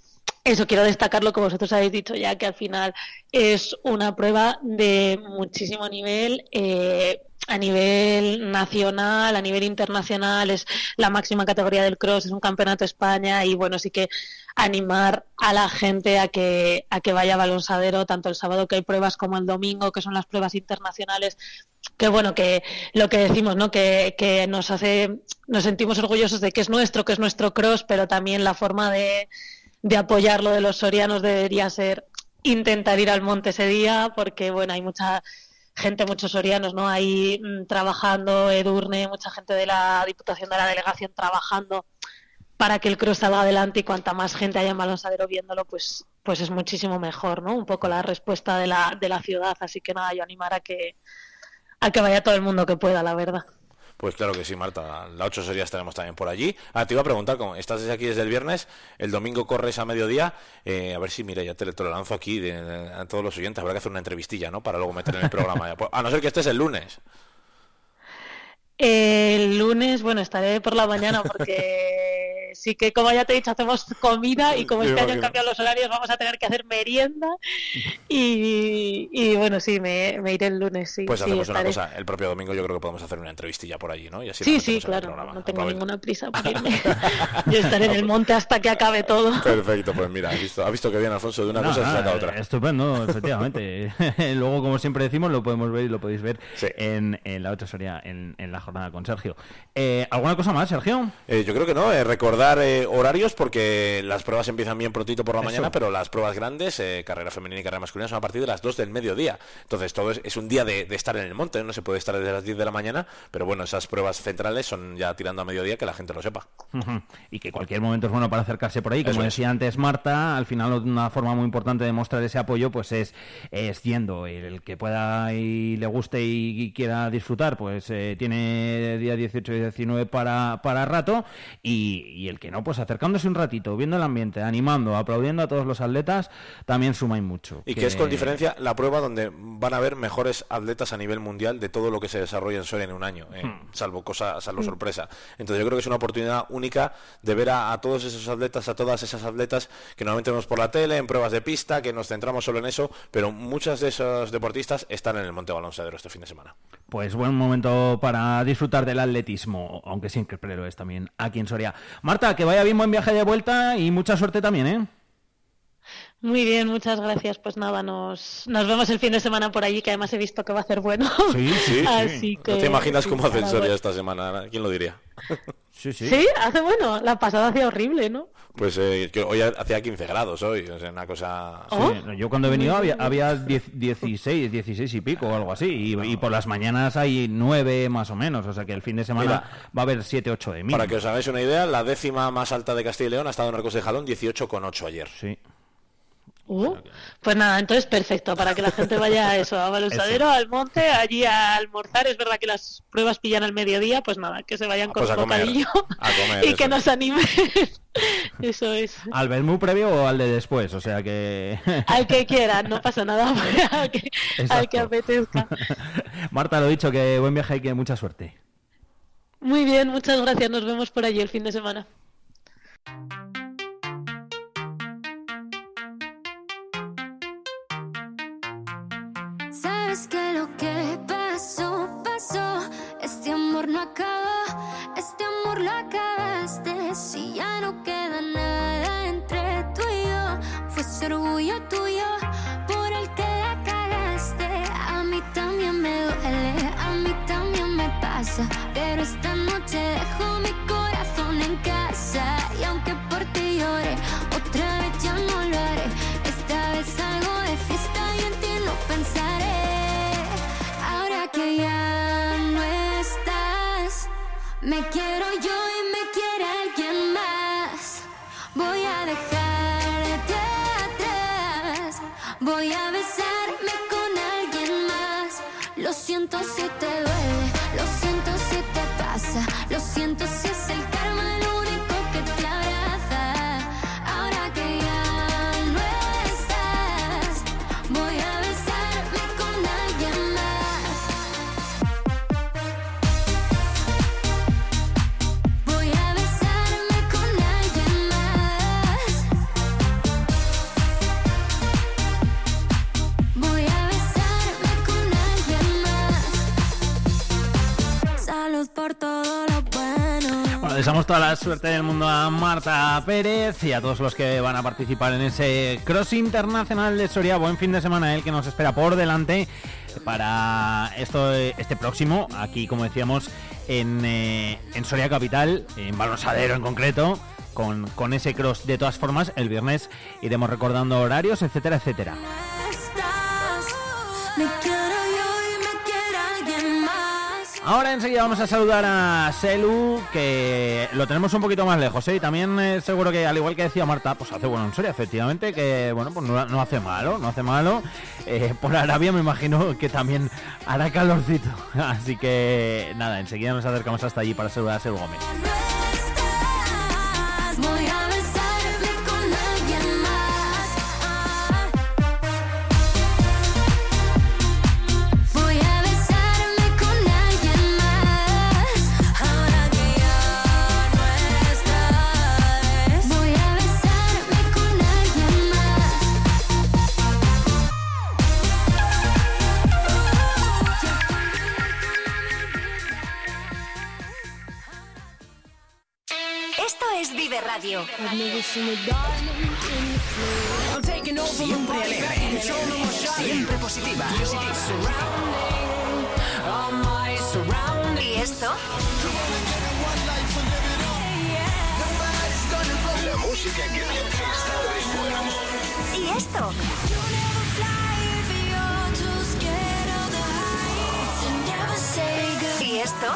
eso quiero destacarlo, como vosotros habéis dicho ya, que al final es una prueba de muchísimo nivel. Eh, a nivel nacional, a nivel internacional, es la máxima categoría del cross, es un campeonato de España y bueno, sí que animar a la gente a que, a que vaya a balonsadero, tanto el sábado que hay pruebas como el domingo, que son las pruebas internacionales, que bueno, que lo que decimos, ¿no? Que, que nos hace, nos sentimos orgullosos de que es nuestro, que es nuestro cross, pero también la forma de, de apoyarlo de los sorianos debería ser intentar ir al monte ese día, porque bueno, hay mucha gente, muchos sorianos, ¿no? Ahí mm, trabajando, Edurne, mucha gente de la Diputación de la Delegación trabajando para que el cross salga adelante y cuanta más gente haya en Balonsadero viéndolo, pues, pues es muchísimo mejor, ¿no? Un poco la respuesta de la, de la ciudad, así que nada, yo animar a que, a que vaya todo el mundo que pueda, la verdad.
Pues claro que sí, Marta. La 8 sería estaremos también por allí. Ah, te iba a preguntar, como estás desde aquí desde el viernes, el domingo corres a mediodía. Eh, a ver si, mira, ya te, lo lanzo aquí a todos los oyentes. Habrá que hacer una entrevistilla, ¿no? Para luego meter en el programa. a no ser que estés el lunes.
El lunes, bueno, estaré por la mañana porque sí que, como ya te he dicho, hacemos comida y como este año han cambiado los horarios, vamos a tener que hacer merienda. Y, bueno, sí, me, iré el lunes. Sí,
pues hacemos una cosa, el propio domingo yo creo que podemos hacer una entrevistilla por allí, ¿no?
sí, sí, claro, no tengo ninguna prisa por irme. yo estaré en el monte hasta que acabe todo.
Perfecto, pues mira, has visto, visto que bien Alfonso de una cosa se saca otra.
Estupendo, efectivamente. Luego, como siempre decimos, lo podemos ver y lo podéis ver en, la otra historia, en, en la jornada con Sergio. Eh, ¿Alguna cosa más, Sergio?
Eh, yo creo que no, eh, recordar horarios porque las pruebas empiezan bien prontito por la mañana, pero las pruebas grandes, carrera femenina y carrera masculina, son a partir de las 2 del mediodía. Entonces, todo es, un día de, estar en el monte, no se puede estar desde las 10 de la mañana, pero bueno, esas pruebas centrales son ya tirando a mediodía, que la gente lo sepa.
Y que cualquier momento es bueno para acercarse por ahí. Como decía antes Marta, al final una forma muy importante de mostrar ese apoyo pues es, es yendo. El que pueda y le guste y, quiera disfrutar, pues tiene día 18 y 19 para, para rato y, el que no, pues acercándose un ratito, viendo el ambiente, animando, aplaudiendo a todos los atletas, también suma y mucho.
Y que... es con diferencia la prueba donde van a haber mejores atletas a nivel mundial de todo lo que se desarrolla en Soria en un año, eh, hmm. salvo cosa, salvo hmm. sorpresa. Entonces yo creo que es una oportunidad única de ver a, todos esos atletas, a todas esas atletas que normalmente vemos por la tele, en pruebas de pista, que nos centramos solo en eso, pero muchos de esos deportistas están en el Monte Baloncesto este fin de semana.
Pues buen momento para disfrutar del atletismo, aunque siempre lo es también aquí en Soria. Marta, que vaya bien buen viaje de vuelta y mucha suerte también, ¿eh?
Muy bien, muchas gracias. Pues nada, nos, nos vemos el fin de semana por allí, que además he visto que va a ser bueno.
Sí, sí. Así Que, ¿No te imaginas cómo hace Soria esta semana? ¿Quién lo diría?
Sí, sí. Sí, hace bueno. La pasada hacía horrible, ¿no?
Pues eh, hoy hacía 15 grados hoy, o sea, una cosa...
¿Oh? yo cuando he venido había, había 16, 16 y pico o algo así, y, por las mañanas hay 9 más o menos, o sea que el fin de semana va a haber 7, 8 de mí.
Para que os hagáis una idea, la décima más alta de Castilla y León ha estado en Arcos de Jalón 18,8 ayer.
Sí.
Uh, pues nada, entonces perfecto, para que la gente vaya a eso, a Balonsadero, al monte, allí a almorzar. Es verdad que las pruebas pillan al mediodía, pues nada, que se vayan ah, con pues su bocadillo y que nos animen. eso es.
¿Al muy previo o al de después? O sea que.
al que quiera, no pasa nada, al que, al que apetezca.
Marta, lo dicho, que buen viaje y que mucha suerte.
Muy bien, muchas gracias. Nos vemos por allí el fin de semana.
Es que lo que pasó, pasó. Este amor no acaba, este amor lo acabaste. Si ya no queda nada entre tú y yo, fue ese orgullo tuyo por el que la cagaste. A mí también me duele, a mí también me pasa. Pero esta noche dejo mi corazón en casa. Y aunque por ti llore, Me quiero yo y me quiere alguien más. Voy a dejarte atrás. Voy a besarme con alguien más. Lo siento si te duele, lo siento si te pasa, lo siento si
toda la suerte del mundo a Marta Pérez y a todos los que van a participar en ese Cross Internacional de Soria. Buen fin de semana el que nos espera por delante para esto este próximo, aquí como decíamos, en, eh, en Soria Capital, en Balonsadero en concreto. Con, con ese cross de todas formas el viernes iremos recordando horarios etcétera etcétera Ahora enseguida vamos a saludar a Selu, que lo tenemos un poquito más lejos, ¿eh? Y también eh, seguro que, al igual que decía Marta, pues hace bueno en serio, efectivamente, que bueno, pues no, hace malo, no hace malo. Eh, por Arabia me imagino que también hará calorcito. Así que nada, enseguida nos acercamos hasta allí para saludar a Selu Gómez.
Radio.
Siempre alegre, siempre positiva.
¿Y esto?
La música que.
¿Y esto? ¿Y esto?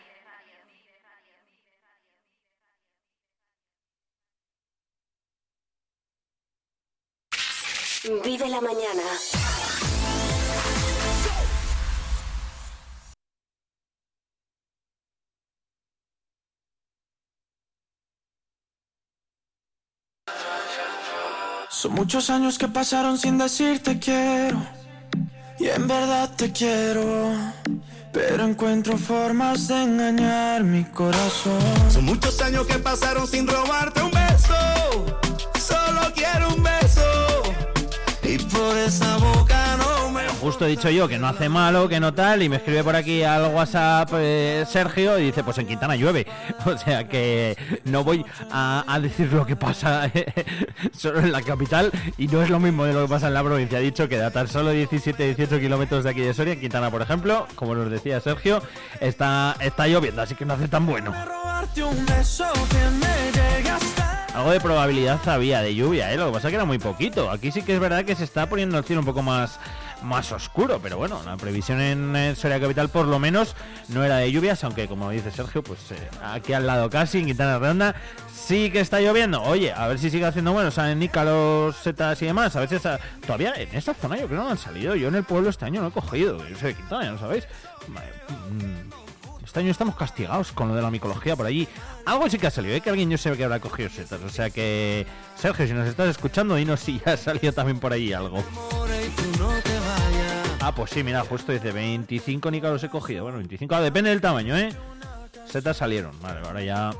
Vive la mañana.
Son muchos años que pasaron sin decirte quiero. Y en verdad te quiero. Pero encuentro formas de engañar mi corazón.
Son muchos años que pasaron sin robarte un Y por esa boca no me.
Justo he dicho yo que no hace malo, que no tal, y me escribe por aquí al WhatsApp eh, Sergio y dice, pues en Quintana llueve. O sea que no voy a, decir lo que pasa solo en la capital y no es lo mismo de lo que pasa en la provincia. Ha dicho que da tan solo 17, 18 kilómetros de aquí de Soria, en Quintana, por ejemplo, como nos decía Sergio, está, está lloviendo, así que no hace tan bueno. Algo de probabilidad había de lluvia, ¿eh? lo que pasa es que era muy poquito. Aquí sí que es verdad que se está poniendo el cielo un poco más, más oscuro, pero bueno, la previsión en eh, Soria Capital por lo menos no era de lluvias, aunque como dice Sergio, pues eh, aquí al lado casi, en Quintana Redonda, sí que está lloviendo. Oye, a ver si sigue haciendo bueno, salen nícalos, setas y demás. A veces ah, todavía en esa zona yo creo que no han salido. Yo en el pueblo este año no he cogido, yo soy de Quintana, ya lo sabéis. Vale, mm, este año estamos castigados con lo de la micología por allí. Algo sí que ha salido, ¿eh? que alguien yo sé que habrá cogido setas. O sea que, Sergio, si nos estás escuchando, dinos si ha salido también por allí algo. Ah, pues sí, mira, justo dice 25 nícalos he cogido. Bueno, 25, ah, depende del tamaño, ¿eh? Setas salieron. Vale, ahora ya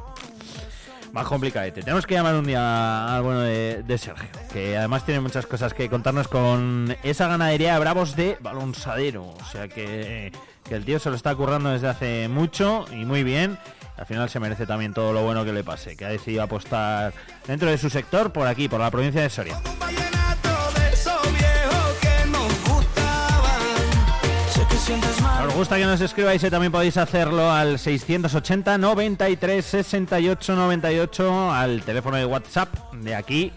más complicadete. Tenemos que llamar un día al bueno de, de Sergio, que además tiene muchas cosas que contarnos con esa ganadería de bravos de balonsadero. O sea que, que el tío se lo está currando desde hace mucho y muy bien. Al final se merece también todo lo bueno que le pase, que ha decidido apostar dentro de su sector por aquí, por la provincia de Soria. Os gusta que nos escribáis y también podéis hacerlo al 680 93 68 98 al teléfono de WhatsApp de aquí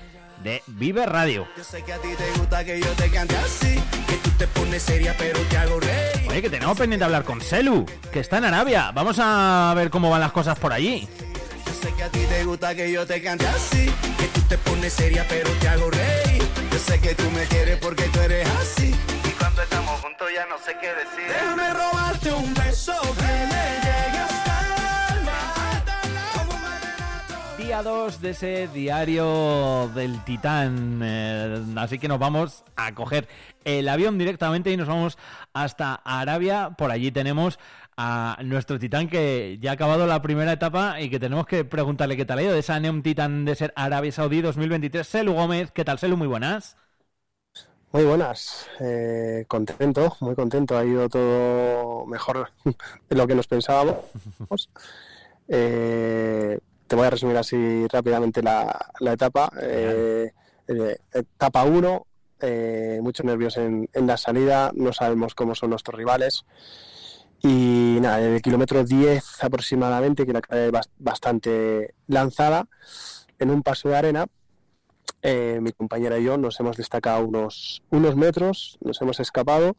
de Vive Radio.
Yo sé que a ti te gusta que yo te cante así, que tú te pones seria pero te hago reír.
Oye, que tenemos pendiente de hablar con Selu, que está en Arabia. Vamos a ver cómo van las cosas por allí.
Yo sé que a ti te gusta que yo te cante así, que tú te pones seria pero te hago reír. Yo sé que tú me quieres porque tú eres así. Y cuando estamos juntos ya no sé qué decir. Déjame robarte un beso que me llegue
Día 2 de ese diario del Titán. eh, así que nos vamos a coger el avión directamente y nos vamos hasta Arabia. Por allí tenemos a nuestro Titán que ya ha acabado la primera etapa y que tenemos que preguntarle qué tal ha ido de esa Neum Titan de ser Arabia Saudí 2023. Selu Gómez, ¿qué tal, Selu? Muy buenas.
Muy buenas, eh, contento, muy contento. Ha ido todo mejor de lo que nos pensábamos. Eh, te voy a resumir así rápidamente la, la etapa. Eh, eh, etapa 1, muchos nervios en, en la salida, no sabemos cómo son nuestros rivales. Y nada, en el kilómetro 10 aproximadamente, que la calle es bastante lanzada, en un paso de arena, eh, mi compañera y yo nos hemos destacado unos, unos metros, nos hemos escapado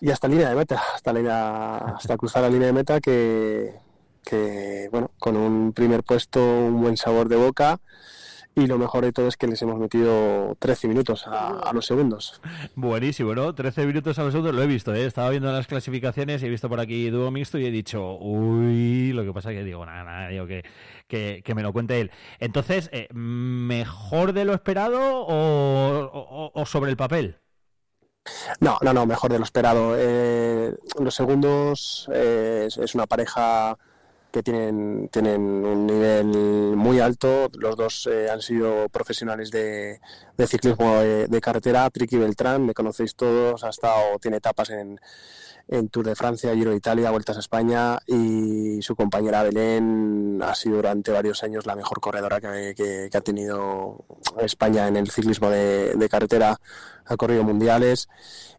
y hasta línea de meta, hasta, línea, hasta cruzar la línea de meta que, que, bueno, con un primer puesto, un buen sabor de boca y lo mejor de todo es que les hemos metido 13 minutos a, los segundos.
Buenísimo, ¿no? 13 minutos a los segundos, lo he visto, ¿eh? Estaba viendo las clasificaciones y he visto por aquí dúo mixto y he dicho, uy, lo que pasa es que digo, nada, nada, digo que, que, me lo cuente él. Entonces, eh, ¿mejor de lo esperado o, sobre el papel?
No, no, no, mejor de lo esperado. Eh, los segundos eh, es una pareja que tienen, tienen un nivel muy alto. Los dos eh, han sido profesionales de, ciclismo de, carretera. Triqui Beltrán, me conocéis todos, ha estado, tiene etapas en, en Tour de Francia, Giro de Italia, Vueltas a España y su compañera Belén ha sido durante varios años la mejor corredora que, ha tenido España en el ciclismo de, de, carretera, ha corrido mundiales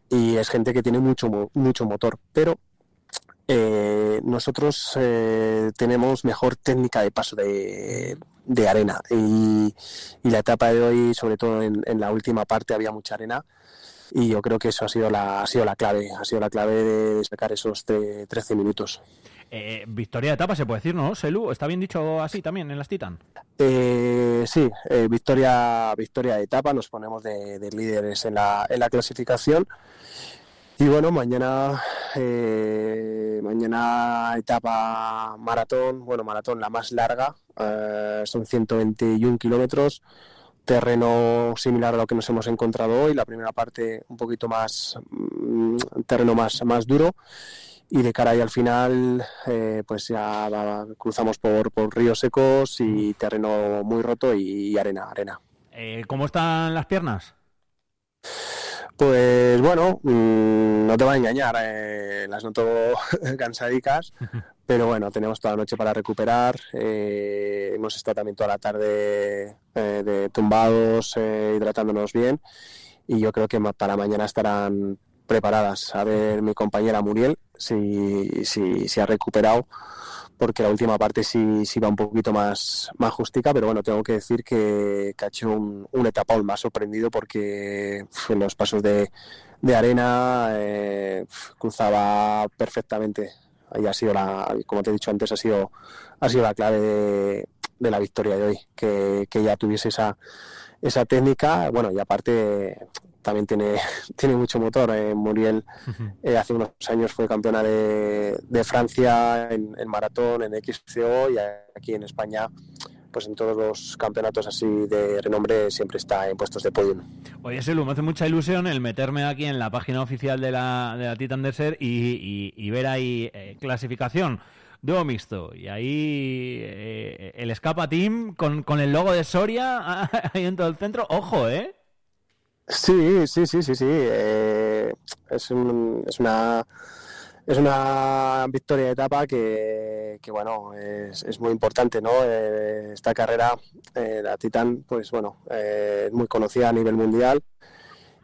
y es gente que tiene mucho, mucho motor, pero eh, nosotros eh, tenemos mejor técnica de paso de, arena y, la etapa de hoy, sobre todo en, la última parte, había mucha arena y yo creo que eso ha sido la, ha sido la clave, ha sido la clave de sacar esos 13 minutos.
Eh, victoria de etapa se puede decir, ¿no? Selu, ¿está bien dicho así también en las Titan?
sí, victoria, victoria de etapa, nos ponemos de, de líderes en la, en la clasificación y bueno, mañana, eh, mañana etapa maratón, bueno, maratón la más larga, eh, son 121 kilómetros, terreno similar a lo que nos hemos encontrado hoy, la primera parte un poquito más, mm, terreno más, más duro y de cara ahí al final eh, pues ya cruzamos por, por ríos secos y terreno muy roto y, arena, arena.
¿Cómo están las piernas?
Pues bueno, mm, no te va a engañar, eh, las noto cansadicas, pero bueno, tenemos toda la noche para recuperar. Eh, hemos estado también toda la tarde eh, de tumbados, hidratándonos bien, y yo creo que para mañana estarán preparadas. A ver, mi compañera Muriel, si, si, si ha recuperado porque la última parte sí, sí va un poquito más, más justica, pero bueno, tengo que decir que, que ha hecho un, un más sorprendido porque en los pasos de, de arena eh, cruzaba perfectamente. Ahí ha sido la, como te he dicho antes, ha sido, ha sido la clave de, de la victoria de hoy, que, que ya tuviese esa, esa técnica, bueno, y aparte también tiene, tiene mucho motor. Eh, Muriel eh, hace unos años fue campeona de, de Francia en, maratón, en XCO y aquí en España pues en todos los campeonatos así de renombre siempre está en puestos de podium.
Oye, Selu, me hace mucha ilusión el meterme aquí en la página oficial de la, de la Titan Desert y, y, ver ahí eh, clasificación dúo mixto. Y ahí el Escapa Team con, con el logo de Soria ahí en todo el centro. Ojo, ¿eh?
Sí, sí, sí, sí, sí. Eh, es, un, es una es una victoria de etapa que, que bueno, es, es, muy importante, ¿no? Eh, esta carrera, eh, la Titan, pues bueno, es muy conocida a nivel mundial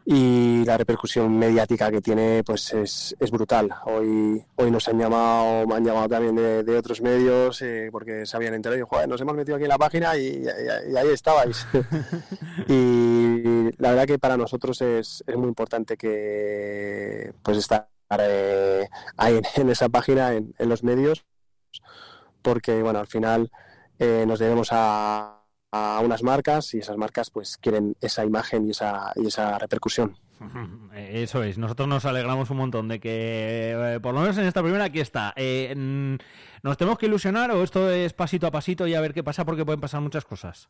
y la repercusión mediática que tiene pues es, es, brutal. Hoy, hoy nos han llamado, me han llamado también de, otros medios eh, porque se habían enterado y joder, nos hemos metido aquí en la página y, ahí estabais. y la verdad que para nosotros es, es muy importante que pues estar eh, ahí en, esa página, en, en, los medios, porque bueno, al final eh, nos debemos a a unas marcas y esas marcas pues quieren esa imagen y esa, y esa repercusión.
Eso es, nosotros nos alegramos un montón de que, eh, por lo menos en esta primera, aquí está. Eh, ¿Nos tenemos que ilusionar o esto es pasito a pasito y a ver qué pasa porque pueden pasar muchas cosas?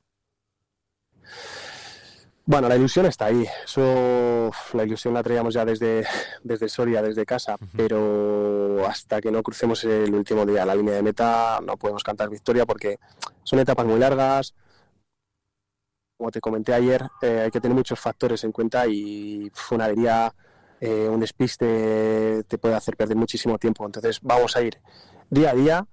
Bueno, la ilusión está ahí. Eso, la ilusión la traíamos ya desde, desde Soria, desde casa, pero hasta que no crucemos el último día la línea de meta no podemos cantar victoria porque son etapas muy largas, como te comenté ayer, eh, hay que tener muchos factores en cuenta y una avería, eh, un despiste te puede hacer perder muchísimo tiempo. Entonces vamos a ir día a día.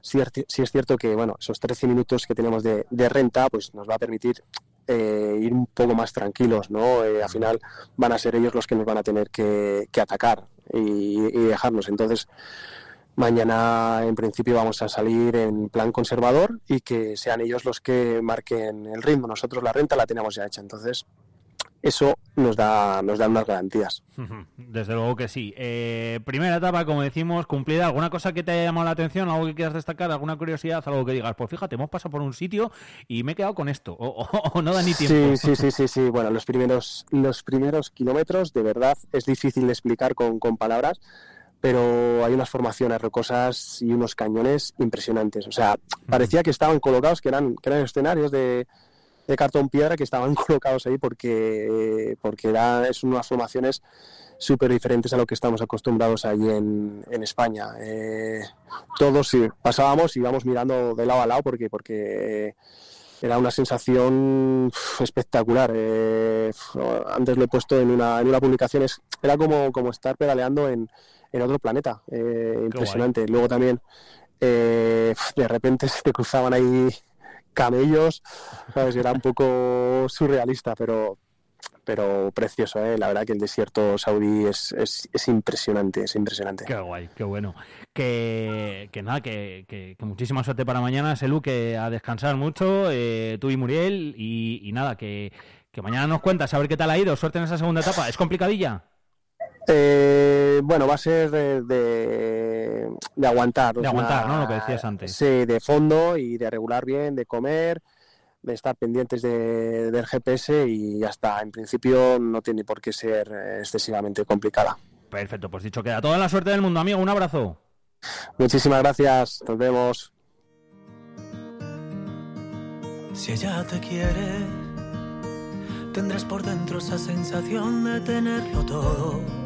Si es cierto que bueno, esos 13 minutos que tenemos de, renta pues nos va a permitir eh, ir un poco más tranquilos, ¿no? al final van a ser ellos los que nos van a tener que, atacar y, dejarnos. Entonces, Mañana, en principio, vamos a salir en plan conservador y que sean ellos los que marquen el ritmo. Nosotros la renta la tenemos ya hecha. Entonces, eso nos da, nos da unas garantías.
Desde luego que sí. Eh, primera etapa, como decimos, cumplida. ¿Alguna cosa que te haya llamado la atención? ¿Algo que quieras destacar? ¿Alguna curiosidad? ¿Algo que digas? Pues fíjate, hemos pasado por un sitio y me he quedado con esto. O, no da ni tiempo.
Sí, sí, sí, sí, Bueno, los primeros, los primeros kilómetros, de verdad, es difícil de explicar con, con palabras pero hay unas formaciones rocosas y unos cañones impresionantes. O sea, parecía que estaban colocados, que eran, que eran escenarios de, de cartón piedra que estaban colocados ahí porque, porque era, es unas formaciones súper diferentes a lo que estamos acostumbrados allí en, en España. Eh, todos sí, pasábamos y íbamos mirando de lado a lado porque, porque era una sensación espectacular. Eh, antes lo he puesto en una, en una publicación, era como, como estar pedaleando en, en otro planeta. Eh, impresionante. Luego también, de repente se te cruzaban ahí camellos, Era un poco surrealista, pero pero precioso, ¿eh? la verdad que el desierto saudí es, es, impresionante, es impresionante.
Qué guay, qué bueno. Que, que nada, que, que, muchísima suerte para mañana, Selu, que a descansar mucho, eh, tú y Muriel, y, y nada, que, que mañana nos cuentas a ver qué tal ha ido, suerte en esa segunda etapa. ¿Es complicadilla?
Eh, bueno, va a ser de, de, aguantar.
De aguantar, ¿no? Lo que decías antes.
Sí, de fondo y de regular bien, de comer, de estar pendientes de, del GPS y ya está. En principio no tiene por qué ser excesivamente complicada.
Perfecto, pues dicho queda. Toda la suerte del mundo, amigo. Un abrazo.
Muchísimas gracias. Nos vemos.
Si ella te quiere, tendrás por dentro esa sensación de tenerlo todo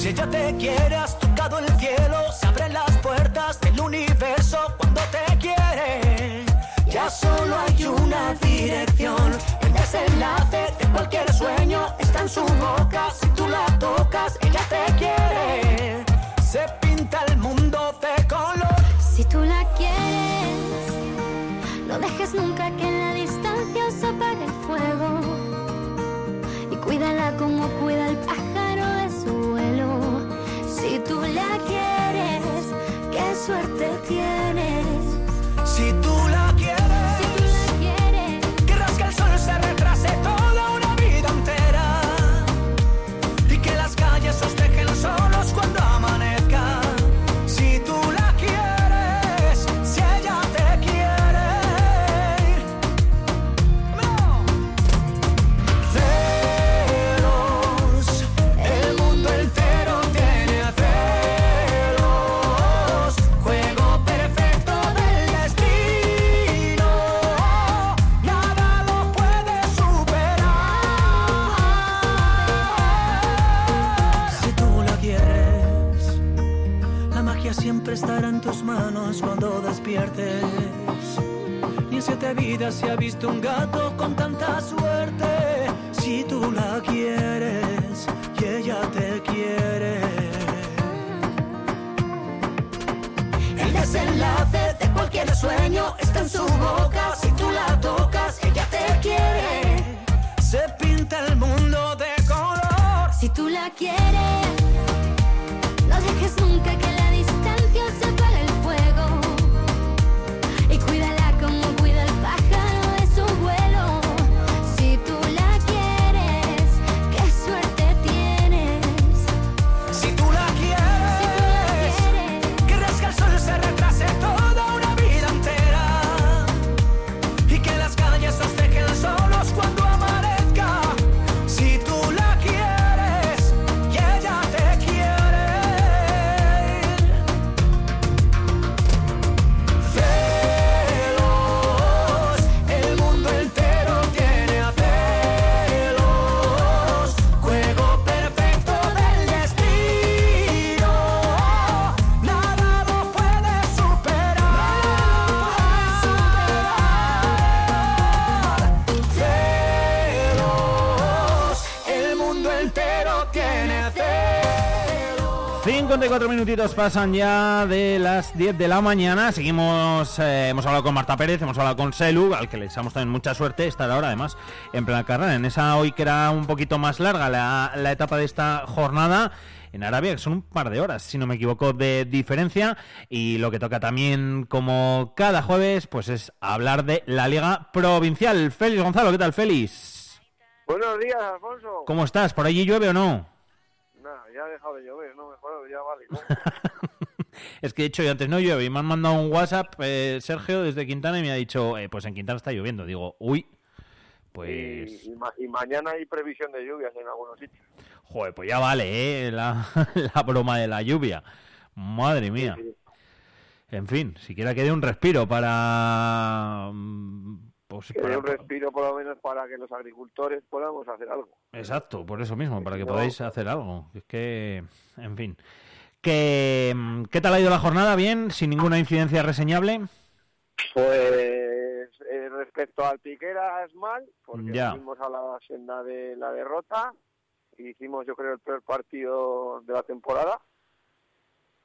Si ella te quiere, el cielo, se abren las puertas del universo cuando te quiere. Ya solo hay una dirección, el desenlace de cualquier sueño está en su boca. Si tú la tocas, ella te quiere. Se pinta el mundo de color.
Si tú la quieres, no dejes nunca que en la distancia se apague el fuego. Y cuídala como cuida el pájaro suerte tienes.
Minutitos pasan ya de las 10 de la mañana. Seguimos, eh, hemos hablado con Marta Pérez, hemos hablado con Selu, al que le deseamos también mucha suerte. Estar ahora, además, en plena carrera. En esa hoy que era un poquito más larga la, la etapa de esta jornada en Arabia, que son un par de horas, si no me equivoco, de diferencia. Y lo que toca también, como cada jueves, pues es hablar de la Liga Provincial. Félix Gonzalo, ¿qué tal, Félix?
Buenos días, Alfonso.
¿Cómo estás? ¿Por allí llueve o no?
No, ya ha dejado de llover, no mejor, ya vale.
es que he dicho yo antes no llueve y me han mandado un WhatsApp, eh, Sergio, desde Quintana y me ha dicho, eh, pues en Quintana está lloviendo. Digo, uy, pues...
Y, mañana hay previsión de lluvias en algunos sitios.
Joder, pues ya vale, ¿eh? La, broma de la lluvia. Madre mía. En fin, siquiera que dé un respiro para...
Mm, pues, que un respiro por lo menos para que los agricultores podamos hacer algo.
Exacto, por eso mismo, para que podáis hacer algo. Es que, en fin. ¿Qué, ¿Qué tal ha ido la jornada? ¿Bien? ¿Sin ninguna incidencia reseñable?
Pues eh, respecto al Piqueras mal, porque fuimos a la senda de la derrota. Hicimos yo creo el peor partido de la temporada.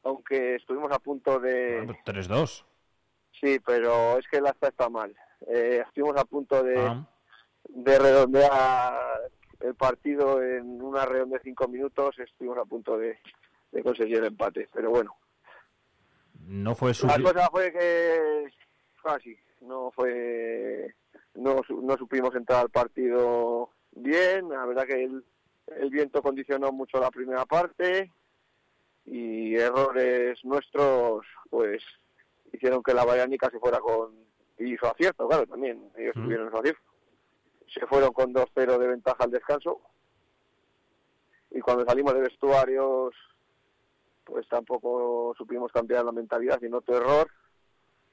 Aunque estuvimos a punto de...
3-2. Pues
sí, pero es que el acta está mal. Eh, estuvimos a punto de, ah. de redondear el partido en una redonda de cinco minutos. Estuvimos a punto de, de conseguir el empate, pero bueno.
No fue
su... La cosa fue que casi no fue no, no supimos entrar al partido bien la verdad que el, el viento condicionó mucho la primera parte y errores nuestros pues hicieron que la Bayanica se fuera con y su acierto claro también ellos mm. tuvieron su acierto. Se fueron con 2-0 de ventaja al descanso. Y cuando salimos de vestuarios pues tampoco supimos cambiar la mentalidad sino otro error.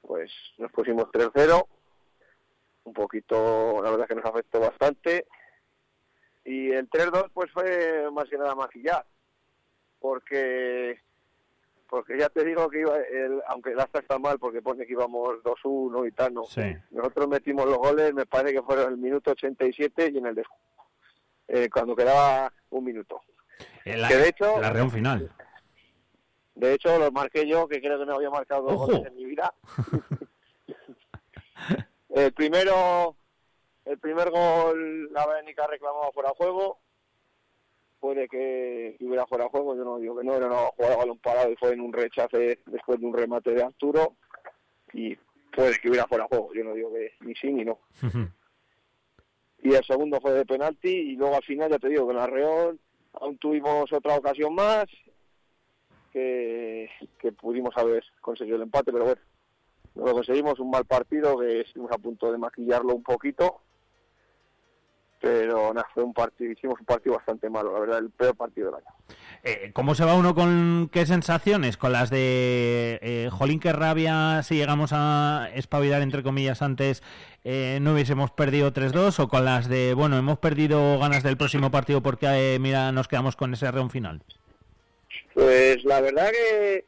Pues nos pusimos 3-0, un poquito, la verdad que nos afectó bastante, y el 3-2 pues fue más que nada maquillar, porque porque ya te digo que iba el, aunque el acta está mal porque pone que íbamos 2-1 y tal, no. Nosotros metimos los goles, me parece que fueron el minuto 87 y en el de, eh, cuando quedaba un minuto.
La, que de hecho, la reunión final.
De hecho, los marqué yo, que creo que no había marcado dos goles en mi vida. el primero, el primer gol, la Bénica reclamaba fuera de juego. Puede que hubiera fuera de juego, yo no digo que no, era una jugada de balón parado y fue en un rechace después de un remate de Arturo. Y puede que hubiera fuera de juego, yo no digo que ni sí ni no. y el segundo fue de penalti y luego al final ya te digo que en la Reón aún tuvimos otra ocasión más que, pudimos haber conseguido el empate, pero bueno, no lo conseguimos, un mal partido que estuvimos a punto de maquillarlo un poquito, pero nada, fue un partido, hicimos un partido bastante malo, la verdad, el peor partido del año.
Eh, ¿Cómo se va uno con qué sensaciones? ¿Con las de eh, Jolín, que rabia si llegamos a espabilar, entre comillas, antes eh, no hubiésemos perdido 3-2? ¿O con las de, bueno, hemos perdido ganas del próximo partido porque, mira, nos quedamos con ese reón final?
Pues la verdad que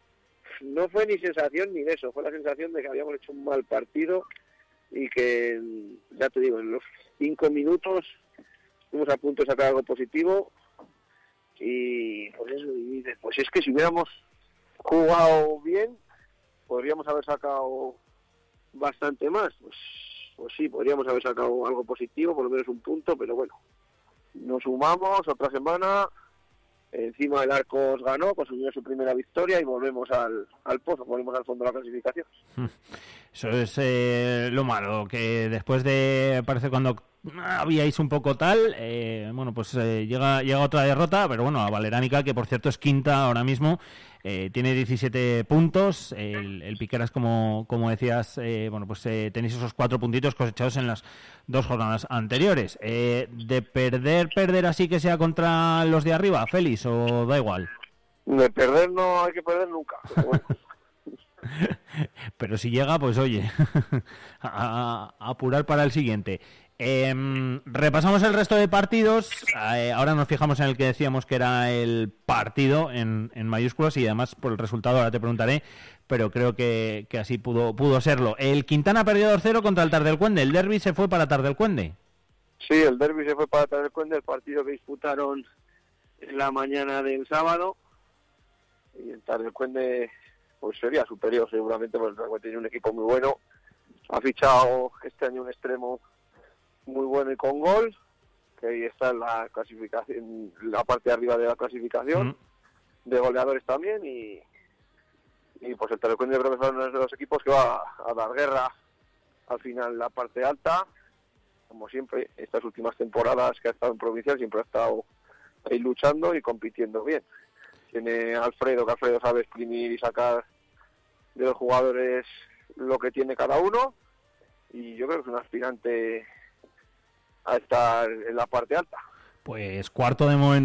no fue ni sensación ni eso, fue la sensación de que habíamos hecho un mal partido y que, ya te digo, en los cinco minutos estuvimos a punto de sacar algo positivo y pues eso, y pues es que si hubiéramos jugado bien, podríamos haber sacado bastante más, pues, pues sí, podríamos haber sacado algo positivo, por lo menos un punto, pero bueno, nos sumamos otra semana encima del Arcos ganó, consiguió su primera victoria y volvemos al, al pozo, volvemos al fondo de la clasificación.
Eso es eh, lo malo, que después de, parece cuando habíais un poco tal, eh, bueno, pues eh, llega, llega otra derrota, pero bueno, a Valeránica, que por cierto es quinta ahora mismo, eh, tiene 17 puntos. El, el Piqueras, como, como decías, eh, bueno, pues eh, tenéis esos cuatro puntitos cosechados en las dos jornadas anteriores. ¿De perder, perder así que sea contra los de arriba, Félix, o da igual?
De perder no hay que perder nunca.
Pero, si llega, pues oye, a, apurar para el siguiente. Em, repasamos el resto de partidos. Eh, ahora nos fijamos en el que decíamos que era el partido en, mayúsculas y además por el resultado ahora te preguntaré, pero creo que, así pudo, pudo serlo. El Quintana perdió 2-0 contra el Tardelcuende. El derby se fue para Tardelcuende.
Sí, el derby se fue para Tardelcuende, el partido que disputaron en la mañana del sábado. y el Tardelcuende pues sería superior seguramente porque el tiene un equipo muy bueno ha fichado este año un extremo muy bueno y con gol que ahí está en la clasificación la parte de arriba de la clasificación mm. de goleadores también y y pues el Tardelcuende creo que son uno de los equipos que va a dar guerra al final la parte alta como siempre estas últimas temporadas que ha estado en provincial siempre ha estado ahí luchando y compitiendo bien tiene Alfredo, que Alfredo sabe exprimir y sacar de los jugadores lo que tiene cada uno y yo creo que es un aspirante a estar en la parte alta.
Pues cuarto de momento